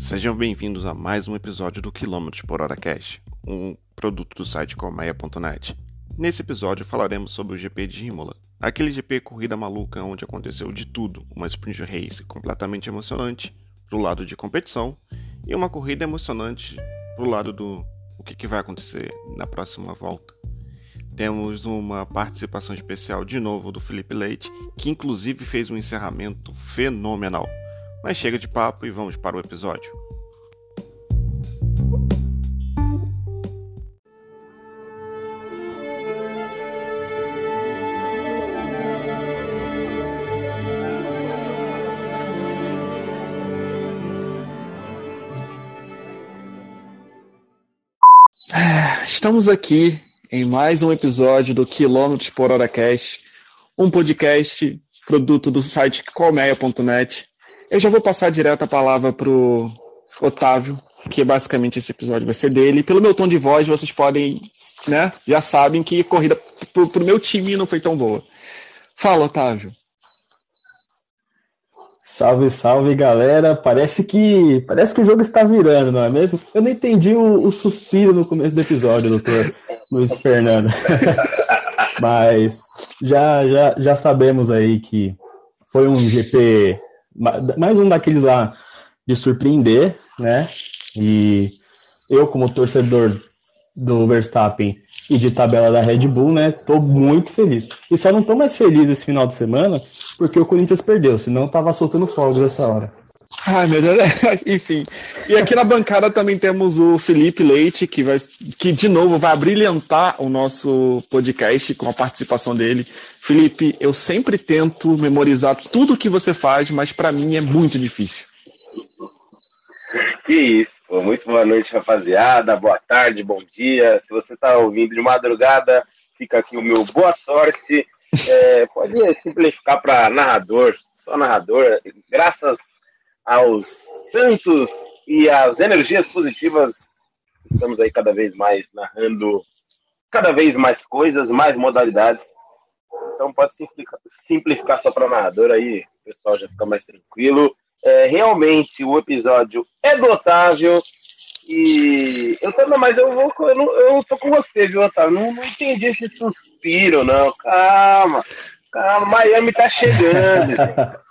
Sejam bem-vindos a mais um episódio do Quilômetros por Hora Cash, um produto do site colmeia.net. Nesse episódio falaremos sobre o GP de Imola, aquele GP corrida maluca onde aconteceu de tudo, uma sprint race completamente emocionante pro lado de competição e uma corrida emocionante pro lado do o que, que vai acontecer na próxima volta. Temos uma participação especial de novo do Felipe Leite, que inclusive fez um encerramento fenomenal. Mas chega de papo e vamos para o episódio. Estamos aqui em mais um episódio do Quilômetros por Hora Cast, um podcast produto do site colmeia.net. Eu já vou passar direto a palavra pro Otávio, que basicamente esse episódio vai ser dele. Pelo meu tom de voz, vocês podem, né, já sabem que a corrida pro, pro meu time não foi tão boa. Fala, Otávio. Salve, salve, galera. Parece que parece que o jogo está virando, não é mesmo? Eu não entendi o, o suspiro no começo do episódio, doutor Luiz Fernando. Mas já, já, já sabemos aí que foi um GP mais um daqueles lá de surpreender, né? E eu, como torcedor do Verstappen e de tabela da Red Bull, né? Tô muito feliz. E só não tô mais feliz esse final de semana porque o Corinthians perdeu, senão tava soltando fogos nessa hora. Ai, meu Deus, enfim. E aqui na bancada também temos o Felipe Leite, que, vai, que de novo vai brilhantar o nosso podcast com a participação dele. Felipe, eu sempre tento memorizar tudo que você faz, mas para mim é muito difícil. Que isso, pô. muito boa noite, rapaziada. Boa tarde, bom dia. Se você está ouvindo de madrugada, fica aqui o meu boa sorte. É, pode simplificar para narrador, só narrador. Graças aos santos e às energias positivas, estamos aí cada vez mais narrando cada vez mais coisas, mais modalidades. Então pode simplificar, simplificar só para narrador aí, o pessoal já fica mais tranquilo. É, realmente o episódio é do Otávio. E eu tô, mas eu vou, eu, não, eu tô com você, viu, Otávio? Não, não entendi esse suspiro, não. Calma, calma, Miami tá chegando.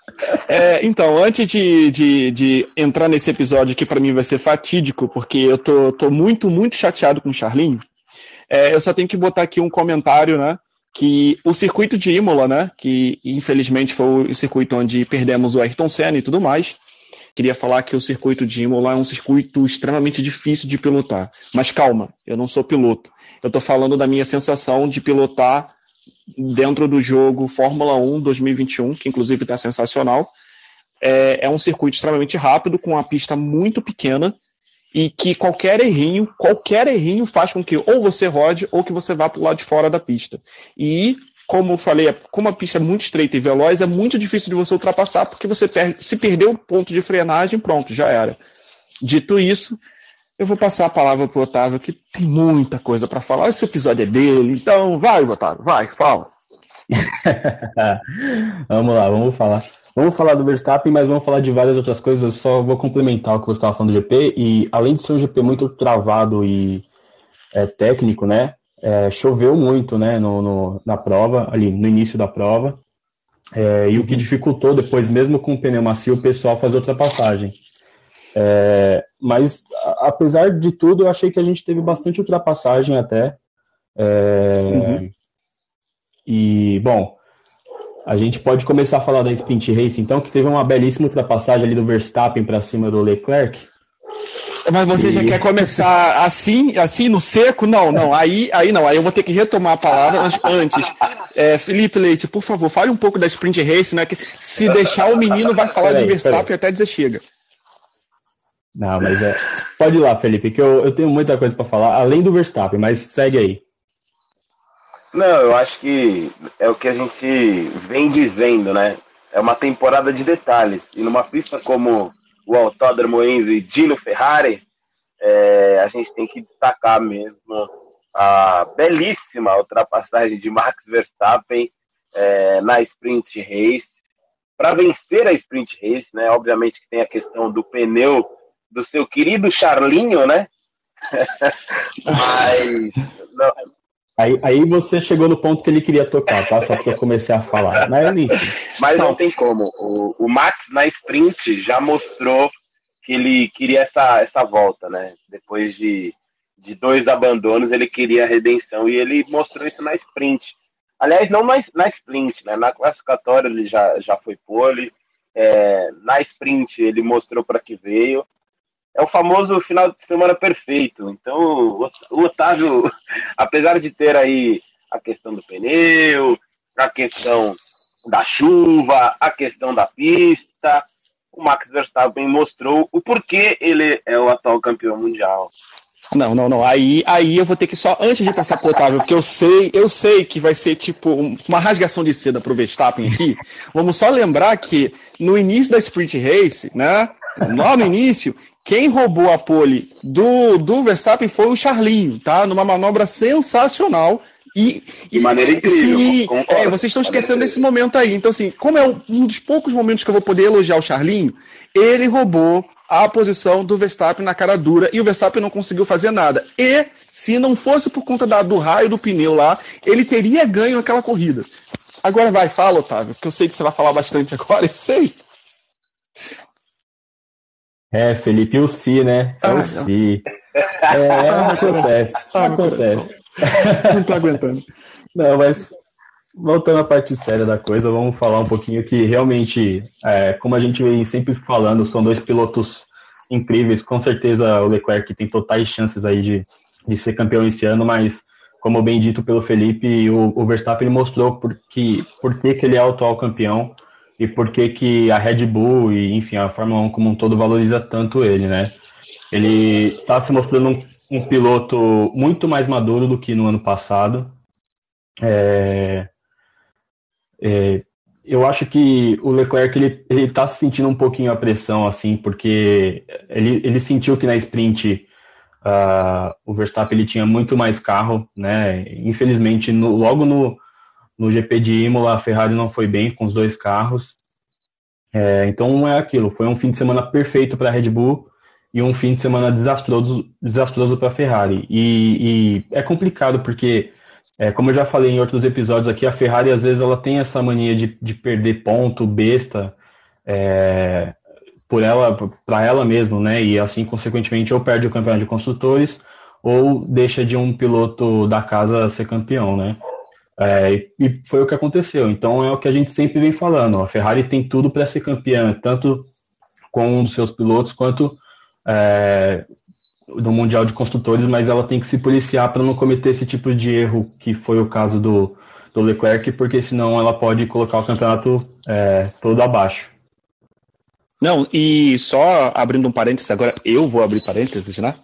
É, então, antes de, de, de, entrar nesse episódio que para mim vai ser fatídico, porque eu tô, tô muito, muito chateado com o Charlin, é, eu só tenho que botar aqui um comentário, né? Que o circuito de Imola, né? Que infelizmente foi o circuito onde perdemos o Ayrton Senna e tudo mais. Queria falar que o circuito de Imola é um circuito extremamente difícil de pilotar. Mas calma, eu não sou piloto. Eu tô falando da minha sensação de pilotar dentro do jogo Fórmula 1 2021, que inclusive está sensacional. É, é, um circuito extremamente rápido, com uma pista muito pequena, e que qualquer errinho, qualquer errinho faz com que ou você rode ou que você vá para o lado de fora da pista. E, como eu falei, como a pista é muito estreita e veloz, é muito difícil de você ultrapassar, porque você perde, se perdeu o ponto de frenagem, pronto, já era. Dito isso, eu vou passar a palavra para o Otávio, que tem muita coisa para falar. Esse episódio é dele, então vai, Otávio, vai, fala. vamos lá, vamos falar. Vamos falar do Verstappen, mas vamos falar de várias outras coisas. Eu só vou complementar o que você estava falando do GP. E além de ser um GP muito travado e é, técnico, né? É, choveu muito, né? No, no, na prova, ali no início da prova. É, e o que dificultou depois, mesmo com o pneu macio, o pessoal fazer ultrapassagem. É, mas, apesar de tudo, eu achei que a gente teve bastante ultrapassagem até. É, uhum. E, bom, a gente pode começar a falar da Sprint Race, então, que teve uma belíssima ultrapassagem ali do Verstappen para cima do Leclerc. Mas você e... já quer começar assim, assim no seco? Não, não. Aí, aí não. Aí eu vou ter que retomar a palavra antes. É, Felipe Leite, por favor, fale um pouco da Sprint Race, né? Que se deixar o menino vai falar peraí, de Verstappen até dizer chega. Não, mas é. Pode ir lá, Felipe, que eu, eu tenho muita coisa para falar, além do Verstappen, mas segue aí. Não, eu acho que é o que a gente vem dizendo, né? É uma temporada de detalhes. E numa pista como o Autódromo Enzo e Dino Ferrari, é, a gente tem que destacar mesmo a belíssima ultrapassagem de Max Verstappen é, na sprint race. Para vencer a sprint race, né? Obviamente que tem a questão do pneu do seu querido Charlinho, né? Mas. Não. Aí, aí você chegou no ponto que ele queria tocar, tá? Só que eu comecei a falar. Mas, enfim. Mas não tem como. O, o Max na sprint já mostrou que ele queria essa, essa volta, né? Depois de, de dois abandonos, ele queria a redenção e ele mostrou isso na sprint. Aliás, não na, na sprint, né? Na classificatória ele já, já foi pole. É, na sprint ele mostrou para que veio é o famoso final de semana perfeito. Então, o Otávio, apesar de ter aí a questão do pneu, a questão da chuva, a questão da pista, o Max Verstappen mostrou o porquê ele é o atual campeão mundial. Não, não, não. Aí, aí eu vou ter que só, antes de passar pro Otávio, porque eu sei, eu sei que vai ser tipo uma rasgação de seda pro Verstappen aqui. Vamos só lembrar que no início da Sprint Race, né? Lá no início, quem roubou a pole do, do Verstappen foi o Charlinho, tá? Numa manobra sensacional. E, de maneira incrível. Se, é, vocês estão esquecendo desse momento aí. Então, assim, como é um dos poucos momentos que eu vou poder elogiar o Charlinho, ele roubou a posição do Verstappen na cara dura e o Verstappen não conseguiu fazer nada. E se não fosse por conta da, do raio do pneu lá, ele teria ganho aquela corrida. Agora vai, fala, Otávio, porque eu sei que você vai falar bastante agora, eu sei. É, Felipe, o Si, né? É o Si. É, ah, acontece. Ah, acontece. Não tô aguentando. Não, mas voltando à parte séria da coisa, vamos falar um pouquinho que realmente, é, como a gente vem sempre falando, são dois pilotos incríveis. Com certeza o Leclerc tem totais chances aí de, de ser campeão esse ano, mas como bem dito pelo Felipe, o, o Verstappen mostrou por que, por que, que ele é o atual campeão e por que, que a Red Bull e, enfim, a Fórmula 1 como um todo valoriza tanto ele, né? Ele está se mostrando um, um, piloto muito mais maduro do que no ano passado. É, é, eu acho que o Leclerc ele está sentindo um pouquinho a pressão, assim, porque ele, ele sentiu que na sprint uh, o Verstappen ele tinha muito mais carro, né? Infelizmente, no, logo no, no GP de Imola, a Ferrari não foi bem com os dois carros. É, então é aquilo, foi um fim de semana perfeito para a Red Bull e um fim de semana desastroso, desastroso para a Ferrari. E, e, é complicado porque, é, como eu já falei em outros episódios aqui, a Ferrari às vezes ela tem essa mania de, de perder ponto besta é, por ela, para ela mesmo, né? E assim, consequentemente, ou perde o campeonato de construtores ou deixa de um piloto da casa ser campeão, né? É, e foi o que aconteceu. Então é o que a gente sempre vem falando. A Ferrari tem tudo para ser campeã, tanto com um dos seus pilotos quanto é, no Mundial de Construtores, mas ela tem que se policiar para não cometer esse tipo de erro que foi o caso do, do Leclerc, porque senão ela pode colocar o campeonato é, todo abaixo. Não, e só abrindo um parênteses, agora eu vou abrir parênteses, né?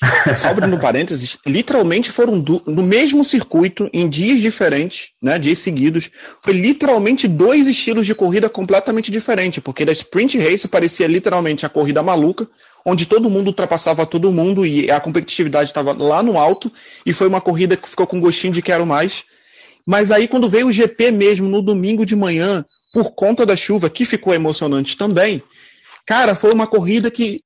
Só abrindo parênteses, literalmente foram do, no mesmo circuito, em dias diferentes, né, dias seguidos. Foi literalmente dois estilos de corrida completamente diferentes, porque da sprint race parecia literalmente a corrida maluca, onde todo mundo ultrapassava todo mundo e a competitividade estava lá no alto, e foi uma corrida que ficou com gostinho de quero mais. Mas aí, quando veio o GP mesmo, no domingo de manhã, por conta da chuva, que ficou emocionante também, cara, foi uma corrida que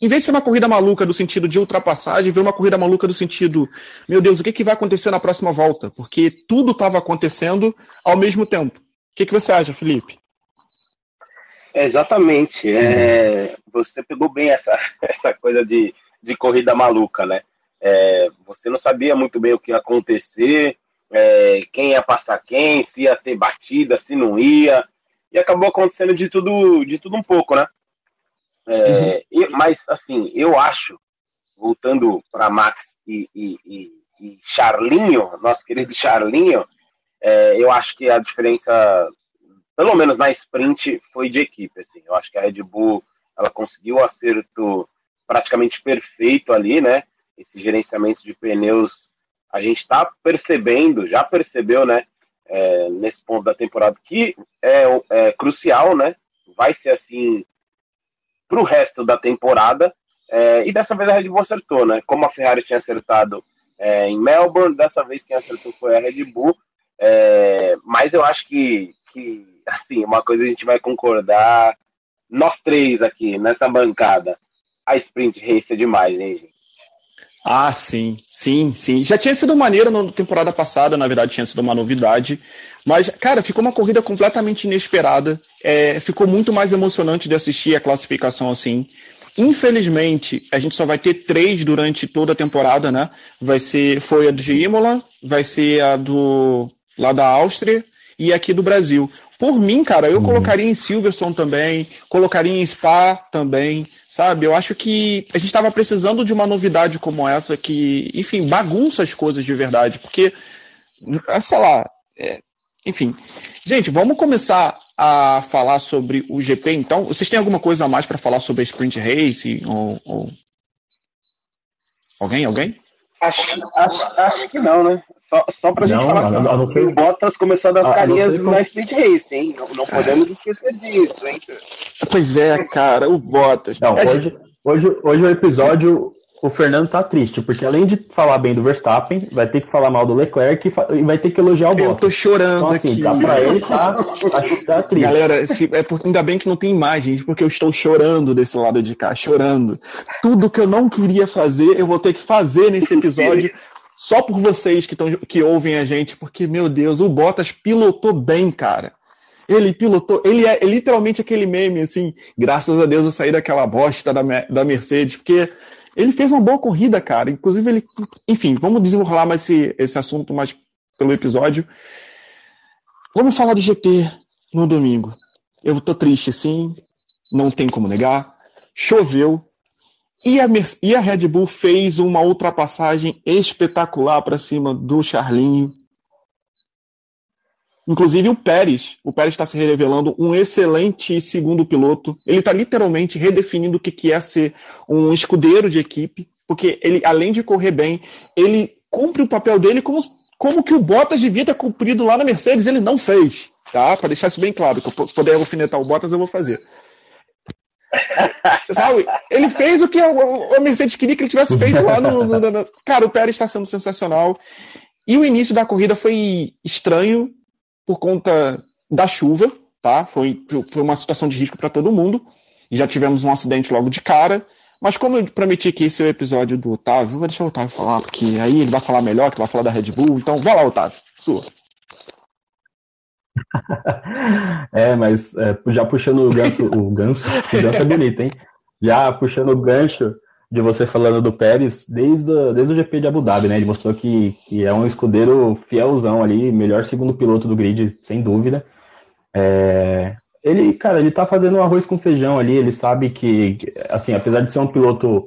em vez de ser uma corrida maluca do sentido de ultrapassagem, veio uma corrida maluca do sentido, meu Deus, o que, que vai acontecer na próxima volta? Porque tudo estava acontecendo ao mesmo tempo. O que, que você acha, Felipe? É, exatamente. É, você pegou bem essa, essa coisa de, de corrida maluca, né? É, você não sabia muito bem o que ia acontecer, é, quem ia passar quem, se ia ter batida, se não ia. E acabou acontecendo de tudo, de tudo um pouco, né? É, uhum. e, mas, assim, eu acho, voltando para Max e, e, e, e, Charlinho, nosso querido Charlinho, é, eu acho que a diferença, pelo menos na sprint, foi de equipe. Assim. Eu acho que a Red Bull ela conseguiu o acerto praticamente perfeito ali, né? Esse gerenciamento de pneus, a gente está percebendo, já percebeu, né? É, nesse ponto da temporada que é, é crucial, né? Vai ser assim para o resto da temporada. É, e dessa vez a Red Bull acertou, né? Como a Ferrari tinha acertado é, em Melbourne, dessa vez quem acertou foi a Red Bull. É, mas eu acho que, que, assim, uma coisa a gente vai concordar, nós três aqui nessa bancada. a sprint race é demais, hein, gente? Ah, sim, sim, sim. Já tinha sido maneiro na temporada passada, na verdade tinha sido uma novidade. Mas, cara, ficou uma corrida completamente inesperada. É, ficou muito mais emocionante de assistir a classificação assim. Infelizmente, a gente só vai ter três durante toda a temporada, né? Vai ser, foi a de Imola, vai ser a do lá da Áustria e aqui do Brasil. Por mim, cara, eu uhum. colocaria em Silverstone também, colocaria em Spa também, sabe? Eu acho que a gente estava precisando de uma novidade como essa que, enfim, bagunça as coisas de verdade, porque, sei lá, é, enfim. Gente, vamos começar a falar sobre o GP, então. Vocês têm alguma coisa a mais para falar sobre a Sprint Race? Ou, ou... Alguém? Alguém? Acho, acho, acho que não, né? Só, só pra não, gente falar não, não, não sei. o Bottas começou a dar as carinhas na Sprint Race, hein? Não, não podemos esquecer disso, hein? Pois é, cara, o Bottas. Não, hoje, hoje, hoje o episódio o Fernando tá triste, porque além de falar bem do Verstappen, vai ter que falar mal do Leclerc e vai ter que elogiar o Bottas. Eu tô chorando então, assim, aqui. Tá pra ele, tá, tá, tá triste. Galera, se, é por, ainda bem que não tem imagens, porque eu estou chorando desse lado de cá, chorando. Tudo que eu não queria fazer, eu vou ter que fazer nesse episódio, só por vocês que, tão, que ouvem a gente, porque, meu Deus, o Bottas pilotou bem, cara. Ele pilotou, ele é, é literalmente aquele meme, assim, graças a Deus eu saí daquela bosta da, da Mercedes, porque ele fez uma boa corrida, cara. Inclusive, ele. Enfim, vamos desenrolar mais esse, esse assunto mais pelo episódio. Vamos falar do GP no domingo. Eu tô triste, sim. Não tem como negar. Choveu. E a, e a Red Bull fez uma ultrapassagem espetacular para cima do Charlinho. Inclusive o Pérez, o Pérez está se revelando um excelente segundo piloto. Ele está literalmente redefinindo o que é ser um escudeiro de equipe, porque ele, além de correr bem, ele cumpre o papel dele como, como que o Bottas devia ter cumprido lá na Mercedes, ele não fez, tá? Para deixar isso bem claro, que eu puder alfinetar o Bottas, eu vou fazer. Sabe? Ele fez o que a, Mercedes queria que ele tivesse feito lá no. no, no, no... Cara, o Pérez está sendo sensacional. E o início da corrida foi estranho, por conta da chuva, tá? Foi, foi uma situação de risco para todo mundo. E já tivemos um acidente logo de cara. Mas como eu prometi que esse é o episódio do Otávio, vou deixar o Otávio falar, porque aí ele vai falar melhor, que vai falar da Red Bull. Então, vai lá, Otávio, sua. é, mas é, já puxando o ganso, o ganso, o ganso é bonito, hein? Já puxando o gancho de você falando do Pérez desde, desde o GP de Abu Dhabi, né? Ele mostrou que, que é um escudeiro fielzão ali, melhor segundo piloto do grid, sem dúvida. É, ele, cara, ele tá fazendo arroz com feijão ali, ele sabe que, assim, apesar de ser um piloto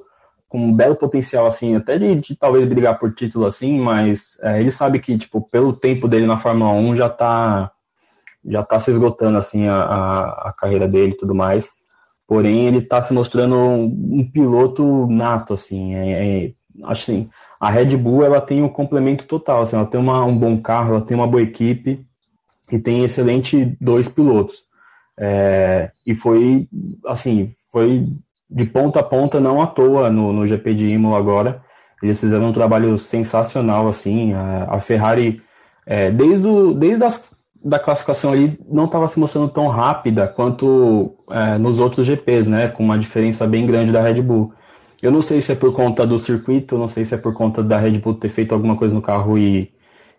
com um belo potencial, assim, até de, de talvez brigar por título, assim, mas é, ele sabe que, tipo, pelo tempo dele na Fórmula 1 já tá, já tá se esgotando, assim, a, a, a carreira dele e tudo mais. Porém, ele está se mostrando um, um, piloto nato, assim. É, é, assim, a Red Bull ela tem um complemento total. Assim, ela tem uma, um bom carro, ela tem uma boa equipe e tem excelente dois pilotos. É, e foi, assim, foi de ponta a ponta, não à toa no, no GP de Imola agora. Eles fizeram um trabalho sensacional, assim. A, a Ferrari, é, desde, o, desde as da classificação ali não estava se mostrando tão rápida quanto é, nos outros GPs, né? Com uma diferença bem grande da Red Bull. Eu não sei se é por conta do circuito, não sei se é por conta da Red Bull ter feito alguma coisa no carro e,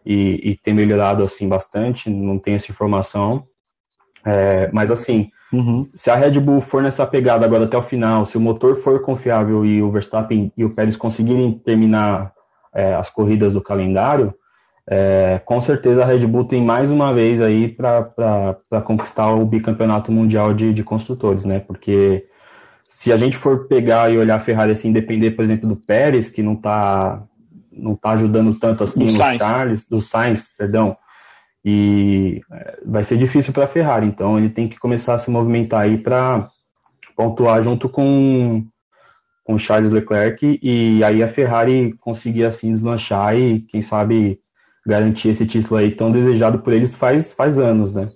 e, e ter melhorado assim bastante, não tenho essa informação. É, mas assim, uhum. se a Red Bull for nessa pegada agora até o final, se o motor for confiável e o Verstappen e o Pérez conseguirem terminar é, as corridas do calendário, é, com certeza a Red Bull tem mais uma vez aí para conquistar o bicampeonato mundial de, de construtores, né? Porque se a gente for pegar e olhar a Ferrari assim, depender, por exemplo, do Pérez, que não está não tá ajudando tanto assim do no Charles, do Sainz, perdão, e é, vai ser difícil para a Ferrari. Então ele tem que começar a se movimentar aí para pontuar junto com com Charles Leclerc e aí a Ferrari conseguir assim deslanchar e quem sabe garantir esse título aí tão desejado por eles faz, faz anos, né?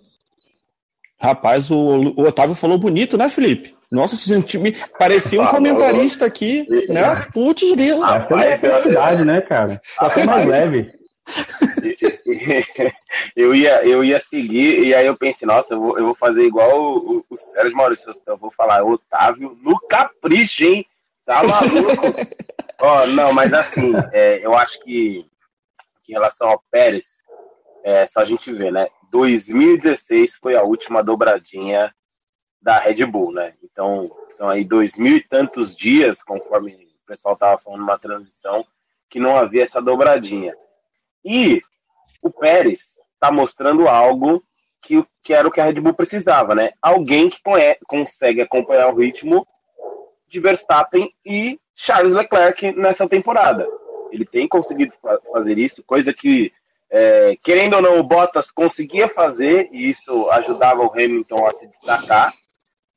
Rapaz, o, o Otávio falou bonito, né, Felipe? Nossa, me parecia um comentarista aqui, né? Putz, grilo. Essa é a felicidade, né, cara? Só até mais leve. eu ia, eu ia seguir, e aí eu pensei, nossa, eu vou, eu vou fazer igual o, o, o Sérgio Maurício, eu vou falar Otávio no capricho, hein? Tá maluco? oh, não, mas assim, é, eu acho que, que, em relação ao Pérez, é só a gente ver, né? 2016 foi a última dobradinha da Red Bull, né? Então, são aí dois mil e tantos dias, conforme o pessoal estava falando numa transmissão, que não havia essa dobradinha. E o Pérez está mostrando algo que, que era o que a Red Bull precisava, né? Alguém que conhece, consegue acompanhar o ritmo de Verstappen e Charles Leclerc nessa temporada. Ele tem conseguido fazer isso, coisa que, é, querendo ou não, o Bottas conseguia fazer, e isso ajudava o Hamilton a se destacar.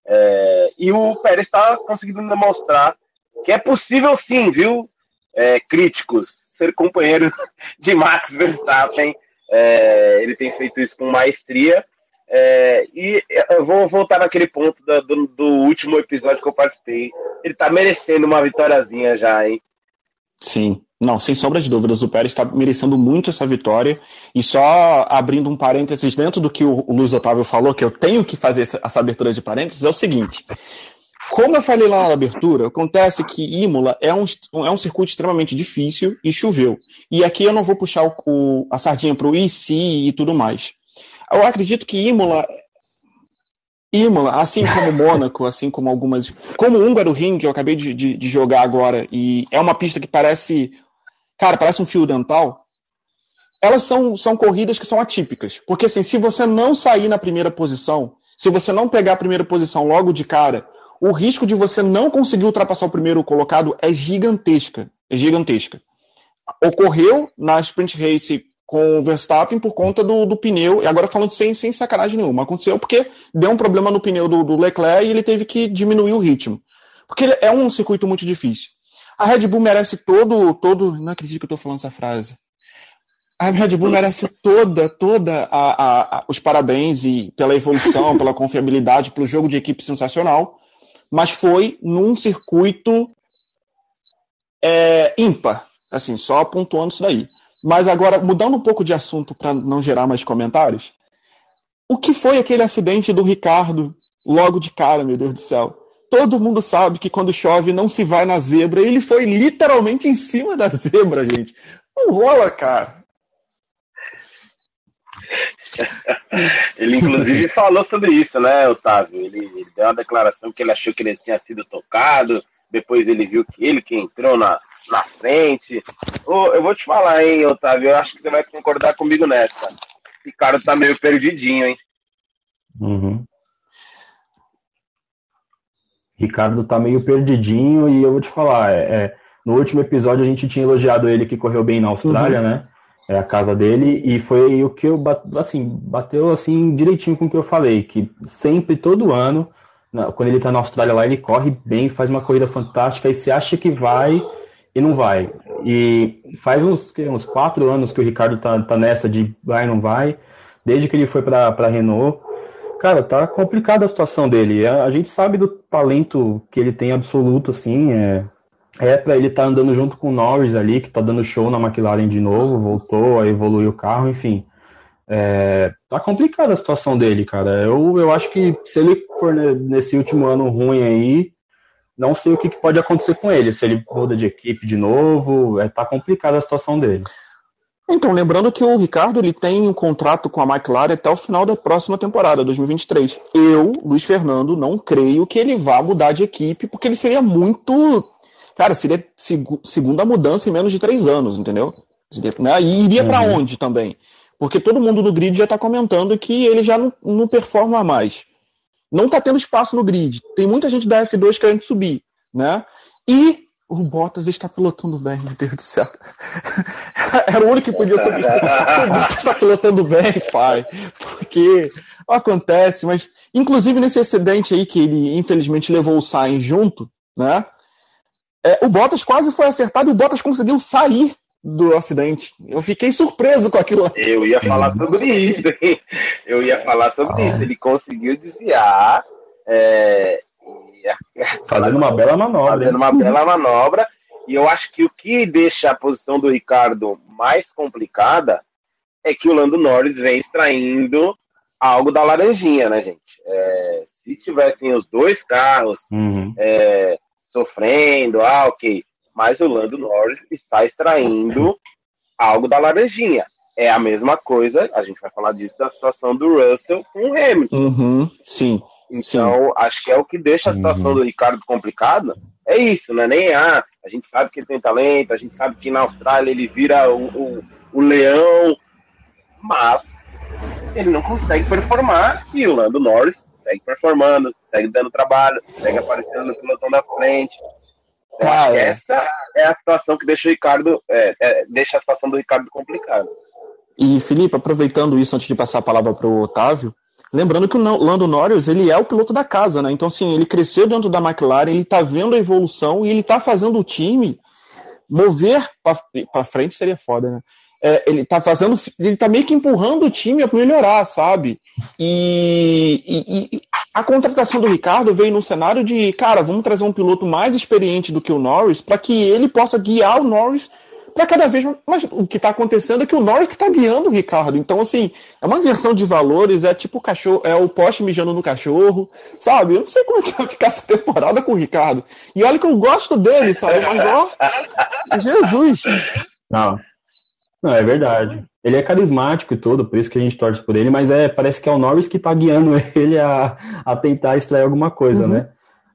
É, e o Pérez está conseguindo demonstrar que é possível sim, viu, é, críticos, ser companheiro de Max Verstappen. É, ele tem feito isso com maestria. É, e eu vou voltar naquele ponto do, do, do, último episódio que eu participei. Ele tá merecendo uma vitóriazinha já, hein? Sim, não, sem sombra de dúvidas, o Pérez está merecendo muito essa vitória. E só abrindo um parênteses dentro do que o, Luiz Otávio falou, que eu tenho que fazer essa, essa abertura de parênteses, é o seguinte: como eu falei lá na abertura, acontece que Imola é um, é um circuito extremamente difícil e choveu. E aqui eu não vou puxar o, o, a sardinha para o IC e tudo mais. Eu acredito que Imola, Imola, assim como Mônaco, assim como algumas. Como o Húngaro Ring, que eu acabei de, de, de, jogar agora, e é uma pista que parece. Cara, parece um fio dental. Elas são, são corridas que são atípicas. Porque assim, se você não sair na primeira posição, se você não pegar a primeira posição logo de cara, o risco de você não conseguir ultrapassar o primeiro colocado é gigantesca. É gigantesca. Ocorreu na Sprint Race com o Verstappen por conta do, do pneu, e agora falando sem, sem sacanagem nenhuma, aconteceu porque deu um problema no pneu do, do Leclerc e ele teve que diminuir o ritmo. Porque é um circuito muito difícil. A Red Bull merece todo, todo, não acredito que eu estou falando essa frase. A Red Bull merece toda, toda a, a, a, os parabéns e pela evolução, pela confiabilidade, pelo jogo de equipe sensacional mas foi num circuito é, ímpar, assim, só pontuando isso daí. Mas agora, mudando um pouco de assunto para não gerar mais comentários, o que foi aquele acidente do Ricardo logo de cara, meu Deus do céu? Todo mundo sabe que quando chove não se vai na zebra. Ele foi literalmente em cima da zebra, gente. Não rola, cara. ele, inclusive, falou sobre isso, né, Otávio? Ele, ele, deu uma declaração que ele achou que ele tinha sido tocado, depois ele viu que ele que entrou na, na frente. Oh, eu vou te falar, hein, Otávio, eu acho que você vai concordar comigo nessa. Esse cara tá meio perdidinho, hein? Uhum. Ricardo tá meio perdidinho e eu vou te falar, é, é, no último episódio a gente tinha elogiado ele que correu bem na Austrália, uhum. né? é a casa dele e foi o que eu assim bateu assim direitinho com o que eu falei que sempre todo ano quando ele está na Austrália lá ele corre bem faz uma corrida fantástica e se acha que vai e não vai e faz uns uns quatro anos que o Ricardo tá, tá nessa de vai não vai desde que ele foi para para Renault cara tá complicada a situação dele a, a gente sabe do talento que ele tem absoluto assim é é para ele estar tá andando junto com o Norris ali, que está dando show na McLaren de novo, voltou a evoluir o carro, enfim. É, tá complicada a situação dele, cara. Eu, eu acho que se ele for nesse último ano ruim aí, não sei o que, que pode acontecer com ele. Se ele muda de equipe de novo, é, tá complicada a situação dele. Então, lembrando que o Ricardo ele tem um contrato com a McLaren até o final da próxima temporada, 2023. Eu, Luiz Fernando, não creio que ele vá mudar de equipe, porque ele seria muito Cara, seria seg segunda mudança em menos de três anos, entendeu? Né? E iria uhum. para onde também? Porque todo mundo do grid já está comentando que ele já não, não performa mais. Não está tendo espaço no grid. Tem muita gente da F2 querendo subir, né? E o Bottas está pilotando bem, meu Deus do céu. Era o único que podia subir. o Bottas está pilotando bem, pai. Porque acontece, mas inclusive nesse acidente aí que ele infelizmente levou o Sainz junto, né? É, o Bottas quase foi acertado e o Bottas conseguiu sair do acidente. Eu fiquei surpreso com aquilo. Eu ia falar sobre isso? Eu ia falar sobre ah. isso. Ele conseguiu desviar. É, fazendo uma bela manobra. Fazendo uma bela manobra. E eu acho que o que deixa a posição do Ricardo mais complicada é que o Lando Norris vem extraindo algo da laranjinha, né, gente? É, se tivessem os dois carros uhum. é, sofrendo, ah, ok. Mas o Lando Norris está extraindo algo da laranjinha. É a mesma coisa, a gente vai falar disso da situação do Russell com o Hamilton. Uhum, sim. Então, sim. acho que é o que deixa a situação uhum. do Ricardo complicada. É isso, né? Nem ah, a gente sabe que ele tem talento, a gente sabe que na Austrália ele vira o, o, o leão, mas ele não consegue performar e o Lando Norris segue performando, segue dando trabalho, segue aparecendo no pilotão da frente. Cara, essa é a situação que deixa o Ricardo, é, é, deixa a situação do Ricardo complicada. E Felipe, aproveitando isso antes de passar a palavra para o Otávio, lembrando que o Lando Norris ele é o piloto da casa, né? Então assim ele cresceu dentro da McLaren, ele está vendo a evolução e ele está fazendo o time mover para frente seria foda, né? é, ele tá fazendo, ele tá meio que empurrando o time a melhorar, sabe? E, e, e, a contratação do Ricardo veio num cenário de, cara, vamos trazer um piloto mais experiente do que o Norris para que ele possa guiar o Norris para cada vez mais. Mas o que está acontecendo é que o Norris que está guiando o Ricardo. Então, assim, é uma inversão de valores, é tipo o cachorro, é o poste mijando no cachorro, sabe? Eu não sei como é que vai ficar essa temporada com o Ricardo. E olha que eu gosto dele, sabe? Mas ó, Jesus. Não, não, é verdade. Ele é carismático e tudo, por isso que a gente torce por ele, mas é, parece que é o Norris que tá guiando ele a, a tentar extrair alguma coisa, uhum. né?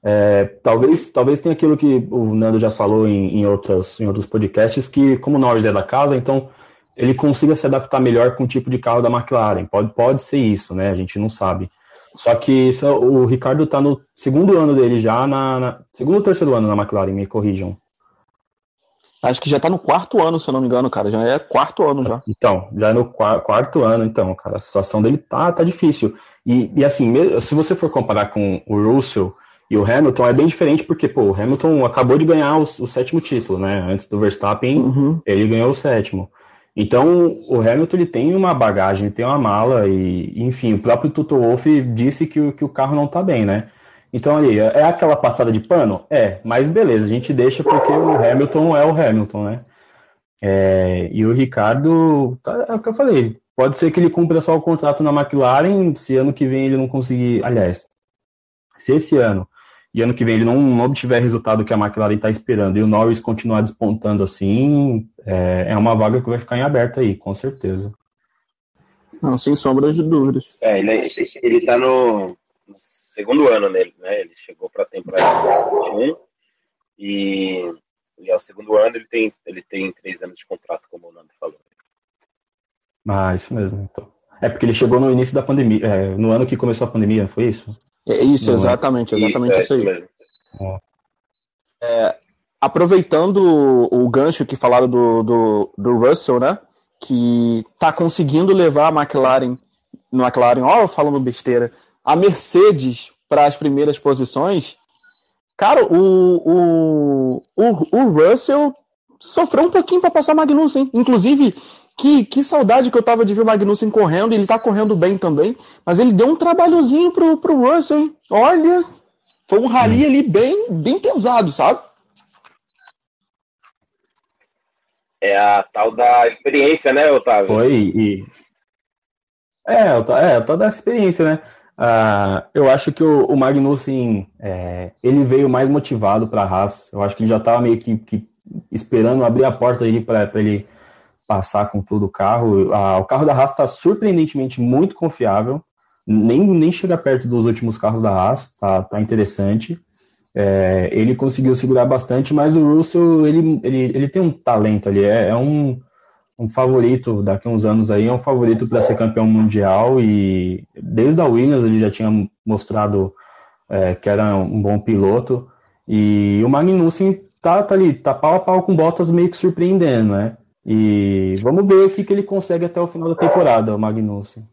É, talvez, talvez tenha aquilo que o Nando já falou em, em, outras, em outros podcasts, que como o Norris é da casa, então ele consiga se adaptar melhor com o tipo de carro da McLaren. Pode, pode ser isso, né? A gente não sabe. Só que isso, o Ricardo está no segundo ano dele já, na, na, segundo ou terceiro ano na McLaren, me corrijam. Acho que já tá no quarto ano, se eu não me engano, cara. Já é quarto ano já. Então, já é no quarto ano, então, cara. A situação dele tá, tá difícil. E, e assim, se você for comparar com o Russell e o Hamilton, é bem diferente, porque, pô, o Hamilton acabou de ganhar o, o sétimo título, né? Antes do Verstappen, uhum. ele ganhou o sétimo. Então, o Hamilton ele tem uma bagagem, tem uma mala, e, enfim, o próprio Toto Wolff disse que, que o carro não tá bem, né? Então, ali, é aquela passada de pano? É, mas beleza, a gente deixa porque o Hamilton é o Hamilton, né? É, e o Ricardo, tá, é o que eu falei, pode ser que ele cumpra só o contrato na McLaren, se ano que vem ele não conseguir, aliás, se esse ano e ano que vem ele não, não obtiver resultado que a McLaren está esperando e o Norris continuar despontando assim, é, é uma vaga que vai ficar em aberto aí, com certeza. Não, sem sombra de dúvidas. É, ele, ele tá no, segundo ano nele, né? Ele chegou para a temporada 21 e, e ao segundo ano ele tem, ele tem três anos de contrato, como o Nando falou. Ah, isso mesmo, então. É porque ele chegou no início da pandemia, é, no ano que começou a pandemia, foi isso? É isso, no exatamente, ano. exatamente isso, isso aí. É, é, aproveitando o, o gancho que falaram do, do, do Russell, né? Que tá conseguindo levar a McLaren, no McLaren, ó, falando besteira, a Mercedes para as primeiras posições, cara, o, o, o, o Russell sofreu um pouquinho para passar Magnussen. Inclusive, que, que saudade que eu tava de ver o Magnussen correndo, ele tá correndo bem também, mas ele deu um trabalhozinho pro, pro Russell, hein? Olha, foi um rally ali bem, bem pesado, sabe? É a tal da experiência, né, Otávio? Foi, e... É, é, a tal da experiência, né? Uh, eu acho que o, o Magnussen é, ele veio mais motivado para a Haas. Eu acho que ele já estava meio que, que, esperando abrir a porta para ele passar com todo o carro. Uh, o carro da Haas está surpreendentemente muito confiável. Nem, nem chega perto dos últimos carros da Haas. Tá, tá interessante. É, ele conseguiu segurar bastante, mas o Russell ele, ele, ele tem um talento ali. É, é um um favorito daqui a uns anos aí, é um favorito para ser campeão mundial e desde a Williams ele já tinha mostrado é, que era um bom piloto e o Magnussen tá, tá ali, tá pau a pau com Bottas meio que surpreendendo, né? E vamos ver o que, que ele consegue até o final da temporada, o Magnussen.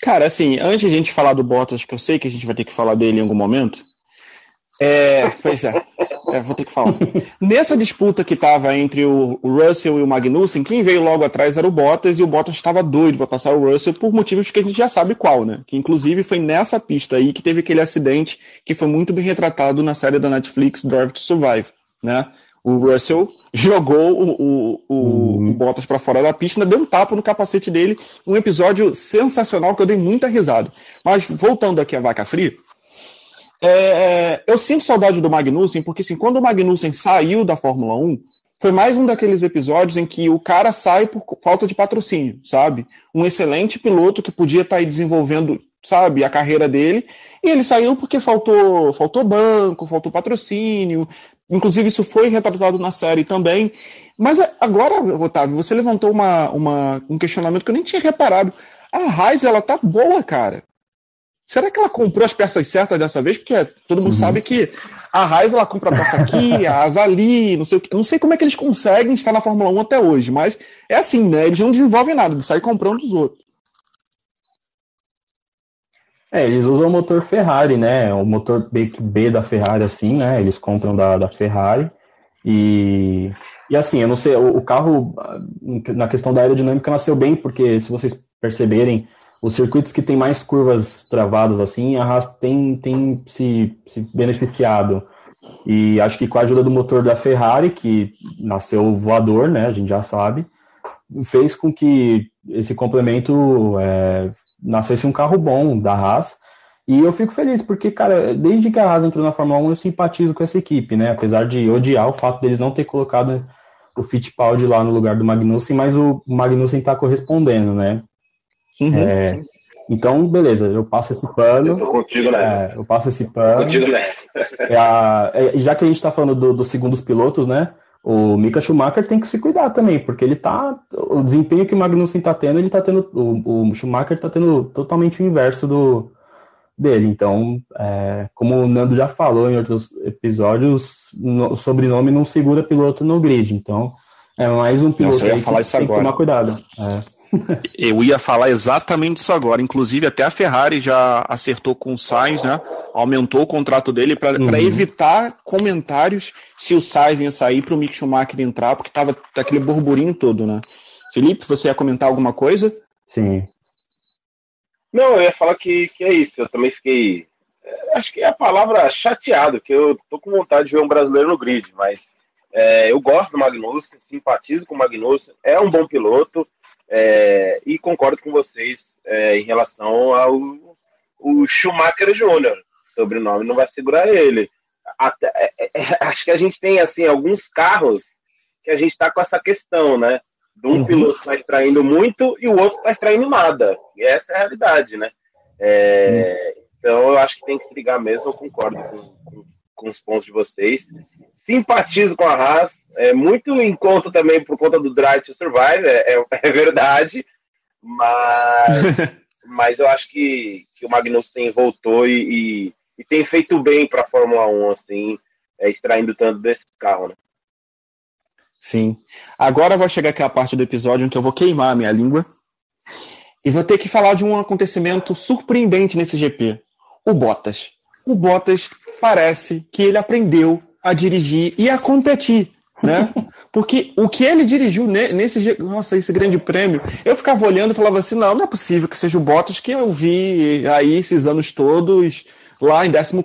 Cara, assim, antes de a gente falar do Bottas, que eu sei que a gente vai ter que falar dele em algum momento, é, pois é. é. vou ter que falar. Nessa disputa que estava entre o Russell e o Magnussen, quem veio logo atrás era o Bottas e o Bottas estava doido para passar o Russell por motivos que a gente já sabe qual, né? Que inclusive foi nessa pista aí que teve aquele acidente que foi muito bem retratado na série da Netflix Drive to Survive, né? O Russell jogou o, o, o, uhum. o Bottas para fora da pista, deu um tapa no capacete dele, um episódio sensacional que eu dei muita risada. Mas voltando aqui à vaca fria, é, é, eu sinto saudade do Magnussen, porque assim, quando o Magnussen saiu da Fórmula 1, foi mais um daqueles episódios em que o cara sai por falta de patrocínio, sabe? Um excelente piloto que podia estar tá aí desenvolvendo, sabe, a carreira dele, e ele saiu porque faltou, faltou banco, faltou patrocínio. Inclusive, isso foi retratado na série também. Mas agora, Otávio, você levantou uma, uma, um questionamento que eu nem tinha reparado. A Raiz, ela tá boa, cara. Será que ela comprou as peças certas dessa vez? Porque todo mundo uhum. sabe que a Raiz ela compra a peça aqui, a asa ali, não sei. Não sei como é que eles conseguem estar na Fórmula 1 até hoje, mas é assim, né? Eles não desenvolvem nada, eles saem comprando dos outros. É, eles usam o motor Ferrari, né? O motor B, B da Ferrari, assim, né? Eles compram da, da Ferrari. E, e assim, eu não sei, o, o carro, na questão da aerodinâmica, nasceu bem, porque se vocês perceberem, os circuitos que tem mais curvas travadas assim, a Haas tem, tem se, se beneficiado. E acho que com a ajuda do motor da Ferrari, que nasceu voador, né, a gente já sabe, fez com que esse complemento é, nascesse um carro bom da Haas. E eu fico feliz, porque, cara, desde que a Haas entrou na Fórmula 1, eu simpatizo com essa equipe, né? Apesar de odiar o fato deles não ter colocado o Fittipaldi lá no lugar do Magnussen, mas o Magnussen tá correspondendo, né? Uhum. É, então, beleza, eu passo esse pano. Eu tô contigo nessa. É, eu passo esse pano. Contigo nessa. É a, já que a gente está falando dos do segundos pilotos, né? O Mika Schumacher tem que se cuidar também, porque ele tá. O desempenho que o Magnussen tá tendo, ele tá tendo. O, o Schumacher tá tendo totalmente o inverso do dele. Então, é, como o Nando já falou em outros episódios, o sobrenome não segura piloto no grid. Então, é mais um piloto Nossa, aí que tem que tomar cuidado. É. Eu ia falar exatamente isso agora. Inclusive, até a Ferrari já acertou com o Sainz, né? Aumentou o contrato dele para uhum. evitar comentários se o Sainz ia sair para o Mick Schumacher entrar, porque tava aquele burburinho todo, né? Felipe, você ia comentar alguma coisa? Sim. Não, eu ia falar que, que é isso. Eu também fiquei. É, acho que é a palavra chateado, que eu tô com vontade de ver um brasileiro no grid, mas é, eu gosto do Magnussen, simpatizo com o Magnussen, é um bom piloto. É, e concordo com vocês é, em relação ao o Schumacher Jr. Sobrenome não vai segurar ele. Até, é, é, é, acho que a gente tem assim alguns carros que a gente está com essa questão, né? De um uhum. piloto está extraindo muito e o outro está extraindo nada. E essa é a realidade, né? É, uhum. Então eu acho que tem que se ligar mesmo. Eu concordo com, com, com os pontos de vocês. Simpatizo com a Haas, é muito em conta também por conta do Drive to Survive, é, é, é verdade, mas, mas eu acho que, que o Magnussen voltou e, e, e tem feito bem para a Fórmula 1, assim, é, extraindo tanto desse carro, né? Sim. Agora vai chegar aqui a parte do episódio em que eu vou queimar a minha língua e vou ter que falar de um acontecimento surpreendente nesse GP. O Bottas. O Bottas parece que ele aprendeu a dirigir e a competir né? Porque o que ele dirigiu nesse nossa, esse grande prêmio, eu ficava olhando e falava assim, não, não é possível que seja o Bottas que eu vi aí esses anos todos lá em 14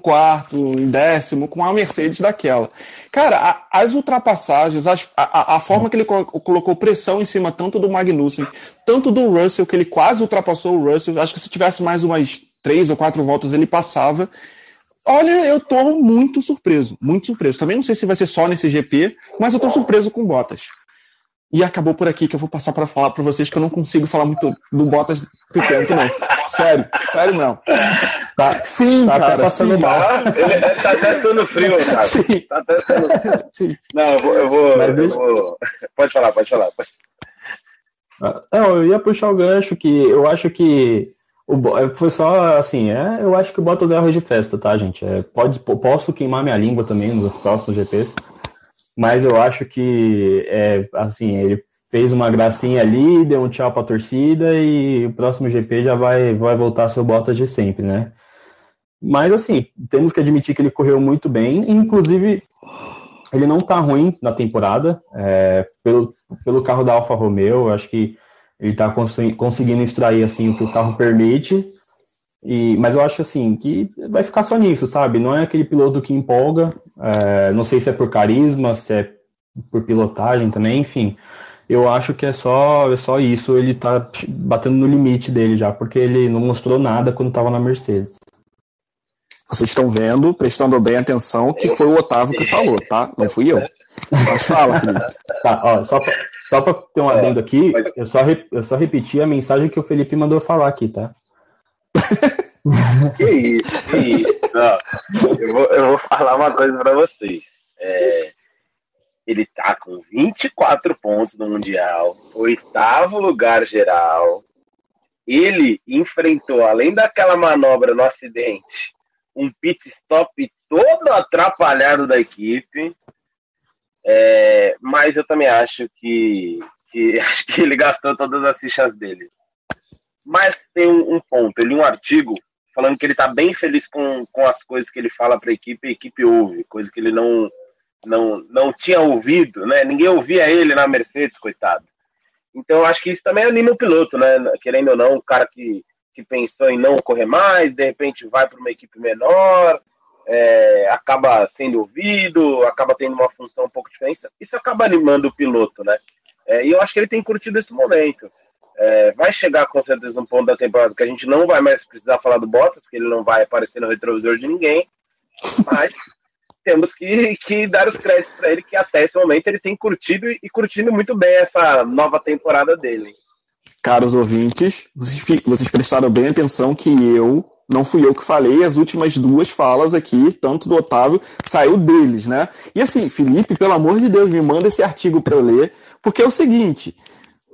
em décimo, com a Mercedes daquela. Cara, a, as ultrapassagens, as, a, a, forma que ele colocou pressão em cima tanto do Magnussen, tanto do Russell, que ele quase ultrapassou o Russell, acho que se tivesse mais umas três ou quatro voltas ele passava. Olha, eu tô muito surpreso, muito surpreso. Também não sei se vai ser só nesse GP, mas eu tô surpreso com Bottas. E acabou por aqui que eu vou passar para falar para vocês que eu não consigo falar muito do Bottas pequeno, não. Sério, sério não. Tá, sim, tá cara, passando sim. mal. Ele tá até suando frio, cara. Sim. Tá até suando... sim. Não, eu vou, eu vou, eu vou... Pode falar, pode falar. Pode... Ah, não, eu ia puxar o gancho que eu acho que o, é, foi só assim, é, eu acho que o Bottas é arroz de festa, tá, gente? É, pode, posso queimar minha língua também nos próximos GPs, mas eu acho que, é, assim, ele fez uma gracinha ali, deu um tchau pra torcida e o próximo GP já vai, vai voltar a ser o Bottas de sempre, né? Mas, assim, temos que admitir que ele correu muito bem, inclusive ele não tá ruim na temporada, é, pelo, pelo carro da Alfa Romeo, eu acho que ele está conseguindo extrair assim o que o carro permite. E, mas eu acho assim que vai ficar só nisso, sabe? Não é aquele piloto que empolga. É, não sei se é por carisma, se é por pilotagem também, enfim. Eu acho que é só, é só isso. Ele tá batendo no limite dele já, porque ele não mostrou nada quando estava na Mercedes. Vocês estão vendo, prestando bem atenção, que foi o Otávio que falou, tá? Não fui eu. Mas fala, Felipe. Tá, ó, só pra, só pra ter um adendo aqui, eu só, eu só repeti a mensagem que o Felipe mandou falar aqui, tá? Que isso, que isso. eu, vou, eu vou falar uma coisa pra vocês. É, ele tá com 24 pontos no Mundial, oitavo lugar geral. Ele enfrentou, além daquela manobra no acidente, um pit stop todo atrapalhado da equipe. É, mas eu também acho que, que, acho que ele gastou todas as fichas dele. Mas tem um, um ponto, ele um artigo falando que ele está bem feliz com, com as coisas que ele fala para a equipe, a equipe ouve, coisa que ele não não, não tinha ouvido, né? Ninguém ouvia ele na Mercedes, coitado. Então, acho que isso também anima o piloto, né? Querendo ou não, o cara que, que pensou em não correr mais, de repente vai para uma equipe menor, é, acaba sendo ouvido, acaba tendo uma função um pouco diferente. Isso acaba animando o piloto, né? É, e eu acho que ele tem curtido esse momento. É, vai chegar com certeza um ponto da temporada que a gente não vai mais precisar falar do Bottas, porque ele não vai aparecer no retrovisor de ninguém. Mas temos que, que dar os créditos para ele, que até esse momento ele tem curtido e curtindo muito bem essa nova temporada dele. Caros ouvintes, vocês, vocês prestaram bem atenção que eu, não fui eu que falei, as últimas duas falas aqui, tanto do Otávio, saiu deles, né? E assim, Felipe, pelo amor de Deus, me manda esse artigo para eu ler, porque é o seguinte,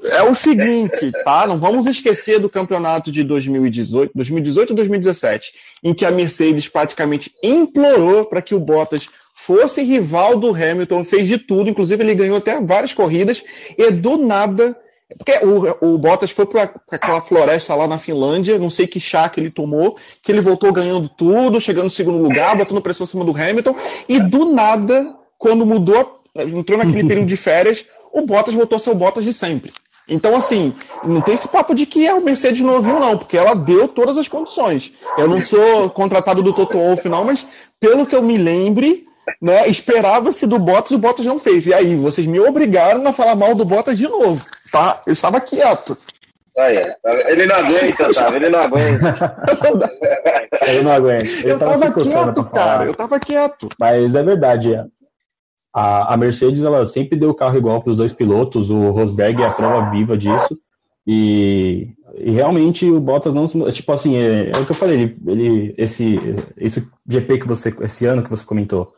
é o seguinte, tá? Não vamos esquecer do campeonato de 2018, 2018 ou 2017, em que a Mercedes praticamente implorou para que o Bottas fosse rival do Hamilton, fez de tudo, inclusive ele ganhou até várias corridas, e do nada. Porque o, o Bottas foi para aquela floresta lá na Finlândia, não sei que chá que ele tomou, que ele voltou ganhando tudo, chegando no segundo lugar, botando pressão em cima do Hamilton, e do nada, quando mudou, entrou naquele período de férias, o Bottas voltou a ser o Bottas de sempre. Então, assim, não tem esse papo de que é o Mercedes novinho, não, porque ela deu todas as condições. Eu não sou contratado do Toto Wolff, não, mas pelo que eu me lembre, né, esperava-se do Bottas e o Bottas não fez. E aí, vocês me obrigaram a falar mal do Bottas de novo, tá? Eu estava quieto. ele não aguenta, tá? Ele não aguenta. ele não aguenta. Ele eu tava, tava quieto, cara. Eu tava quieto. Mas é verdade, é. A, a Mercedes ela sempre deu o carro igual para os dois pilotos, o Rosberg é a prova viva disso. E, e realmente o Bottas não tipo assim é, é, o que eu falei ele, ele esse esse GP que você esse ano que você comentou